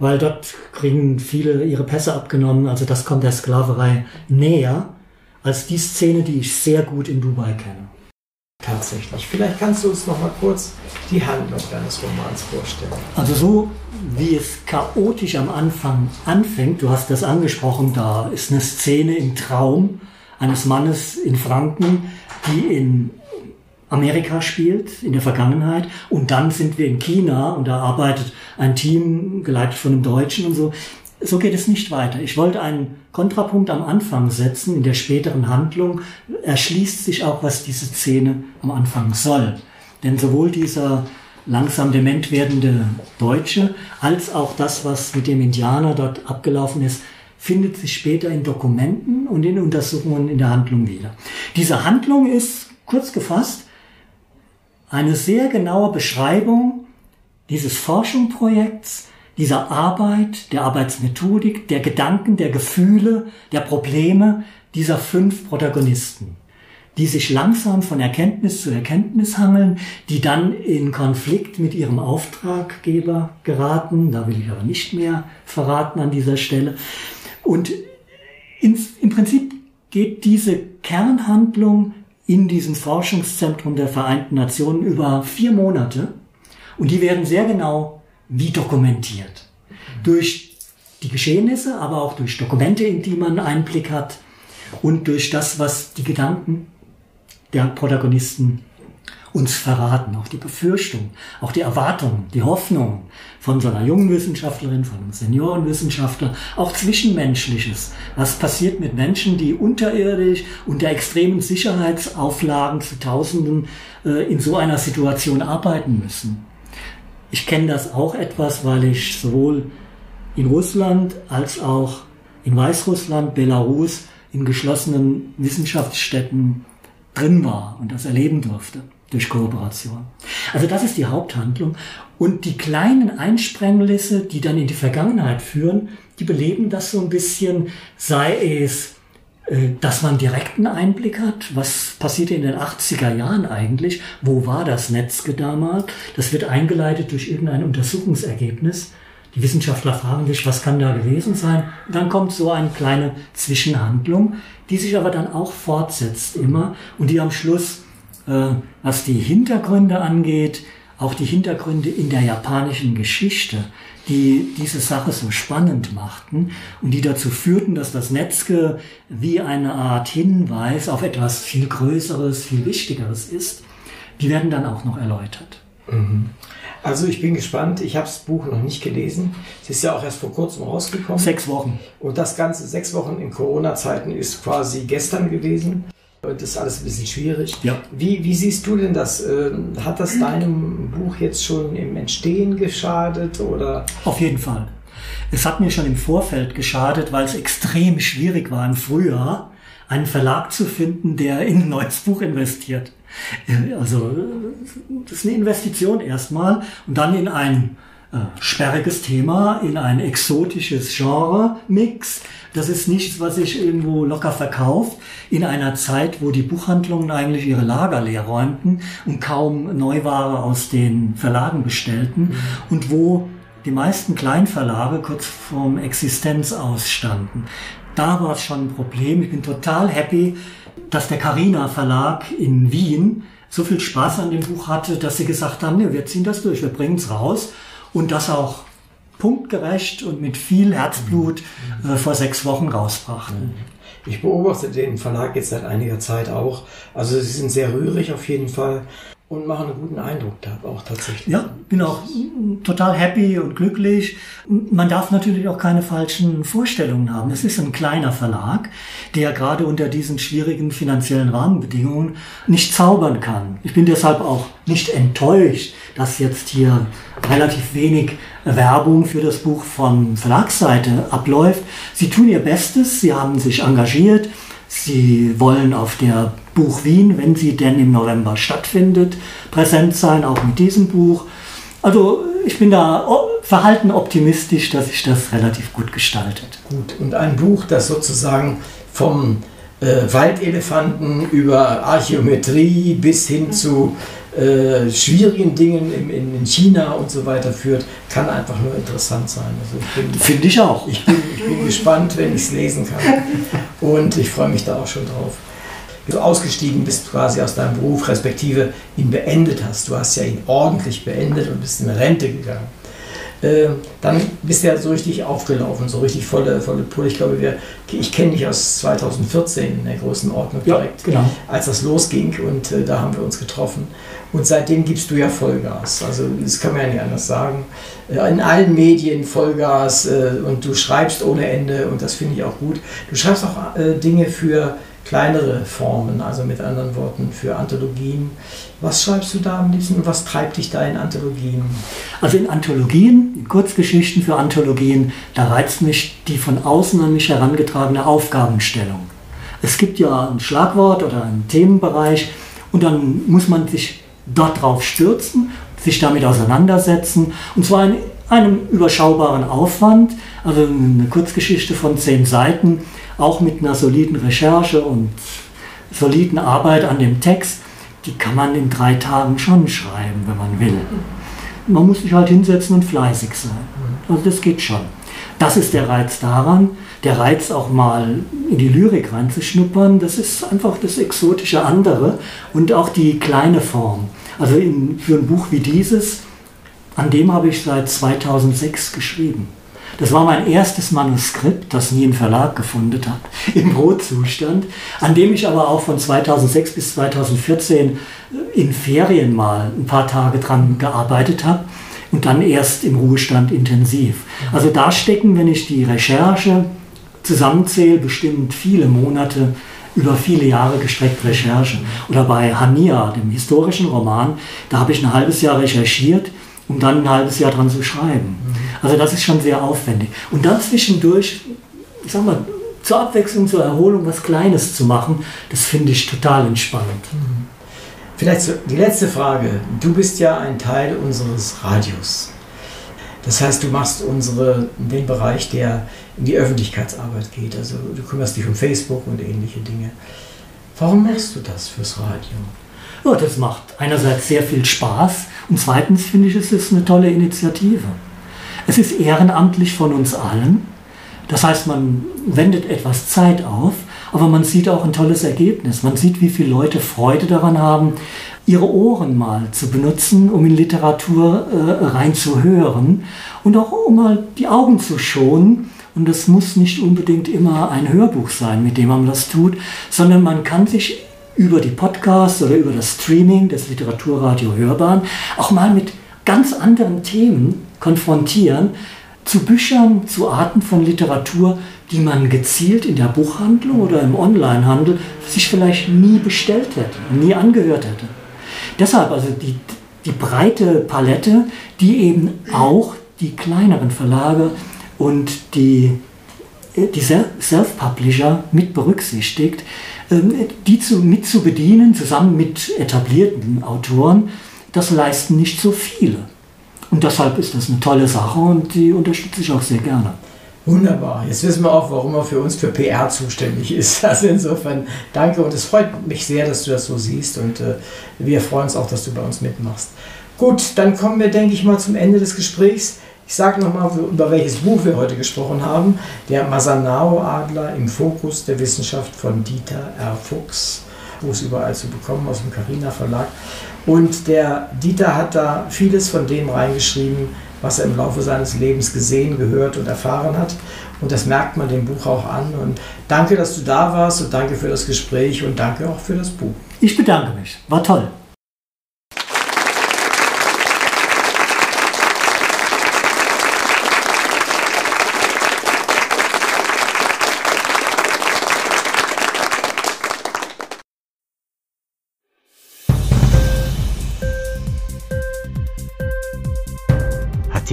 weil dort kriegen viele ihre Pässe abgenommen. Also das kommt der Sklaverei näher als die Szene, die ich sehr gut in Dubai kenne. Tatsächlich. Vielleicht kannst du uns noch mal kurz die Handlung deines Romans vorstellen. Also so wie es chaotisch am Anfang anfängt, du hast das angesprochen, da ist eine Szene im Traum eines Mannes in Franken, die in Amerika spielt in der Vergangenheit und dann sind wir in China und da arbeitet ein Team geleitet von einem Deutschen und so. So geht es nicht weiter. Ich wollte einen Kontrapunkt am Anfang setzen. In der späteren Handlung erschließt sich auch, was diese Szene am Anfang soll. Denn sowohl dieser langsam dement werdende Deutsche als auch das, was mit dem Indianer dort abgelaufen ist, findet sich später in Dokumenten und in Untersuchungen in der Handlung wieder. Diese Handlung ist kurz gefasst eine sehr genaue Beschreibung dieses Forschungsprojekts, dieser Arbeit, der Arbeitsmethodik, der Gedanken, der Gefühle, der Probleme dieser fünf Protagonisten, die sich langsam von Erkenntnis zu Erkenntnis hangeln, die dann in Konflikt mit ihrem Auftraggeber geraten, da will ich aber nicht mehr verraten an dieser Stelle. Und ins, im Prinzip geht diese Kernhandlung in diesem Forschungszentrum der Vereinten Nationen über vier Monate und die werden sehr genau wie dokumentiert. Durch die Geschehnisse, aber auch durch Dokumente, in die man Einblick hat und durch das, was die Gedanken der Protagonisten uns verraten, auch die Befürchtung, auch die Erwartungen, die Hoffnungen von so einer jungen Wissenschaftlerin, von einem Seniorenwissenschaftler, auch Zwischenmenschliches. Was passiert mit Menschen, die unterirdisch unter extremen Sicherheitsauflagen zu Tausenden äh, in so einer Situation arbeiten müssen? Ich kenne das auch etwas, weil ich sowohl in Russland als auch in Weißrussland, Belarus, in geschlossenen Wissenschaftsstätten drin war und das erleben durfte. durch Kooperation. Also das ist die Haupthandlung. Und die kleinen Einsprenglisse, die dann in die Vergangenheit führen, die beleben das so ein bisschen, sei es, dass man direkten Einblick hat, was passierte in den 80er Jahren eigentlich, wo war das Netzke damals, das wird eingeleitet durch irgendein Untersuchungsergebnis. Die Wissenschaftler fragen sich, was kann da gewesen sein? Dann kommt so eine kleine Zwischenhandlung, die sich aber dann auch fortsetzt immer und die am Schluss, äh, was die Hintergründe angeht, auch die Hintergründe in der japanischen Geschichte, die diese Sache so spannend machten und die dazu führten, dass das Netzke wie eine Art Hinweis auf etwas viel Größeres, viel Wichtigeres ist, die werden dann auch noch erläutert. Mhm. Also ich bin gespannt. Ich habe das Buch noch nicht gelesen. Es ist ja auch erst vor kurzem rausgekommen. Sechs Wochen. Und das Ganze, sechs Wochen in Corona-Zeiten, ist quasi gestern gewesen. Das ist alles ein bisschen schwierig. Ja. Wie, wie siehst du denn das? Ähm, hat das deinem Buch jetzt schon im Entstehen geschadet oder? Auf jeden Fall. Es hat mir schon im Vorfeld geschadet, weil es extrem schwierig war im Frühjahr, einen Verlag zu finden, der in ein neues Buch investiert. Also das ist eine Investition erstmal und dann in ein äh, sperriges Thema, in ein exotisches Genre-Mix. Das ist nichts, was sich irgendwo locker verkauft, in einer Zeit, wo die Buchhandlungen eigentlich ihre Lager leer räumten und kaum Neuware aus den Verlagen bestellten mhm. und wo die meisten Kleinverlage kurz vorm Existenz ausstanden. Da war es schon ein Problem. Ich bin total happy, dass der Carina Verlag in Wien so viel Spaß an dem Buch hatte, dass sie gesagt haben, nee, wir ziehen das durch, wir bringen es raus und das auch punktgerecht und mit viel Herzblut äh, vor sechs Wochen rausbrachten. Ich beobachte den Verlag jetzt seit einiger Zeit auch. Also sie sind sehr rührig auf jeden Fall und machen einen guten Eindruck da auch tatsächlich. Ja, bin auch total happy und glücklich. Man darf natürlich auch keine falschen Vorstellungen haben. Es ist ein kleiner Verlag, der gerade unter diesen schwierigen finanziellen Rahmenbedingungen nicht zaubern kann. Ich bin deshalb auch nicht enttäuscht, dass jetzt hier relativ wenig Werbung für das Buch von Verlagsseite abläuft. Sie tun ihr Bestes, sie haben sich engagiert, sie wollen auf der Buch Wien, wenn sie denn im November stattfindet, präsent sein, auch mit diesem Buch. Also ich bin da verhalten optimistisch, dass sich das relativ gut gestaltet. Gut, und ein Buch, das sozusagen vom äh, Waldelefanten über Archäometrie bis hin zu äh, schwierigen Dingen in, in, China und so weiter führt, kann einfach nur interessant sein. Also Finde ich auch. Ich bin, ich bin gespannt, wenn ich es lesen kann. (laughs) Und ich freue mich da auch schon drauf. Wie du ausgestiegen bist quasi aus deinem Beruf, respektive ihn beendet hast. Du hast ja ihn ordentlich beendet und bist in Rente gegangen. Ähm, dann bist du ja so richtig aufgelaufen, so richtig volle, volle Pulle. Ich glaube, wir, ich kenne dich aus 2014 in der großen Ordnung direkt, ja, genau. als das losging und äh, da haben wir uns getroffen. Und seitdem gibst du ja Vollgas. Also das kann man ja nicht anders sagen. Äh, in allen Medien Vollgas äh, und du schreibst ohne Ende und das finde ich auch gut. Du schreibst auch äh, Dinge für kleinere Formen, also mit anderen Worten für Anthologien. Was schreibst du da am liebsten und was treibt dich da in Anthologien? Also in Anthologien, in Kurzgeschichten für Anthologien, da reizt mich die von außen an mich herangetragene Aufgabenstellung. Es gibt ja ein Schlagwort oder einen Themenbereich und dann muss man sich dort drauf stürzen, sich damit auseinandersetzen und zwar in einem überschaubaren Aufwand, also eine Kurzgeschichte von zehn Seiten, auch mit einer soliden Recherche und soliden Arbeit an dem Text, die kann man in drei Tagen schon schreiben, wenn man will. Man muss sich halt hinsetzen und fleißig sein. Also das geht schon. Das ist der Reiz daran. Der Reiz auch mal in die Lyrik reinzuschnuppern, das ist einfach das exotische andere und auch die kleine Form. Also in, für ein Buch wie dieses, an dem habe ich seit 2006 geschrieben. Das war mein erstes Manuskript, das nie ein Verlag gefunden hat, im Brotzustand, an dem ich aber auch von 2006 bis 2014 in Ferien mal ein paar Tage dran gearbeitet habe und dann erst im Ruhestand intensiv. Also da stecken, wenn ich die Recherche zusammenzähle, bestimmt viele Monate über viele Jahre gestreckt Recherche. Oder bei Hania, dem historischen Roman, da habe ich ein halbes Jahr recherchiert, um dann ein halbes Jahr dran zu schreiben. Also das ist schon sehr aufwendig. Und dann zwischendurch, ich sag mal, zur Abwechslung, zur Erholung was Kleines zu machen, das finde ich total entspannend. Vielleicht so die letzte Frage. Du bist ja ein Teil unseres Radios. Das heißt, du machst unsere, den Bereich, der in die Öffentlichkeitsarbeit geht. Also du kümmerst dich um Facebook und ähnliche Dinge. Warum machst du das fürs Radio? Ja, das macht einerseits sehr viel Spaß und zweitens finde ich, es ist eine tolle Initiative. Es ist ehrenamtlich von uns allen. Das heißt, man wendet etwas Zeit auf, aber man sieht auch ein tolles Ergebnis. Man sieht, wie viele Leute Freude daran haben, ihre Ohren mal zu benutzen, um in Literatur äh, reinzuhören und auch um mal die Augen zu schonen. Und das muss nicht unbedingt immer ein Hörbuch sein, mit dem man das tut, sondern man kann sich über die Podcasts oder über das Streaming des Literaturradio Hörbahn auch mal mit ganz anderen Themen konfrontieren, zu Büchern, zu Arten von Literatur, die man gezielt in der Buchhandlung oder im Onlinehandel sich vielleicht nie bestellt hätte, nie angehört hätte. Deshalb also die, die breite Palette, die eben auch die kleineren Verlage und die, die Self-Publisher mit berücksichtigt, die zu, mit zu bedienen, zusammen mit etablierten Autoren, das leisten nicht so viele. Und deshalb ist das eine tolle Sache und die unterstütze ich auch sehr gerne. Wunderbar. Jetzt wissen wir auch, warum er für uns für PR zuständig ist. (laughs) Also insofern danke und es freut mich sehr, dass du das so siehst und äh, wir freuen uns auch, dass du bei uns mitmachst. Gut, dann kommen wir, denke ich mal, zum Ende des Gesprächs. Ich sage nochmal, über welches Buch wir heute gesprochen haben. Der Masanao-Adler im Fokus der Wissenschaft von Dieter R. Fuchs. Buch ist überall zu bekommen aus dem Carina Verlag. Und der Dieter hat da vieles von dem reingeschrieben, was er im Laufe seines Lebens gesehen, gehört und erfahren hat. Und das merkt man dem Buch auch an. Und danke, dass du da warst und danke für das Gespräch und danke auch für das Buch. Ich bedanke mich. War toll.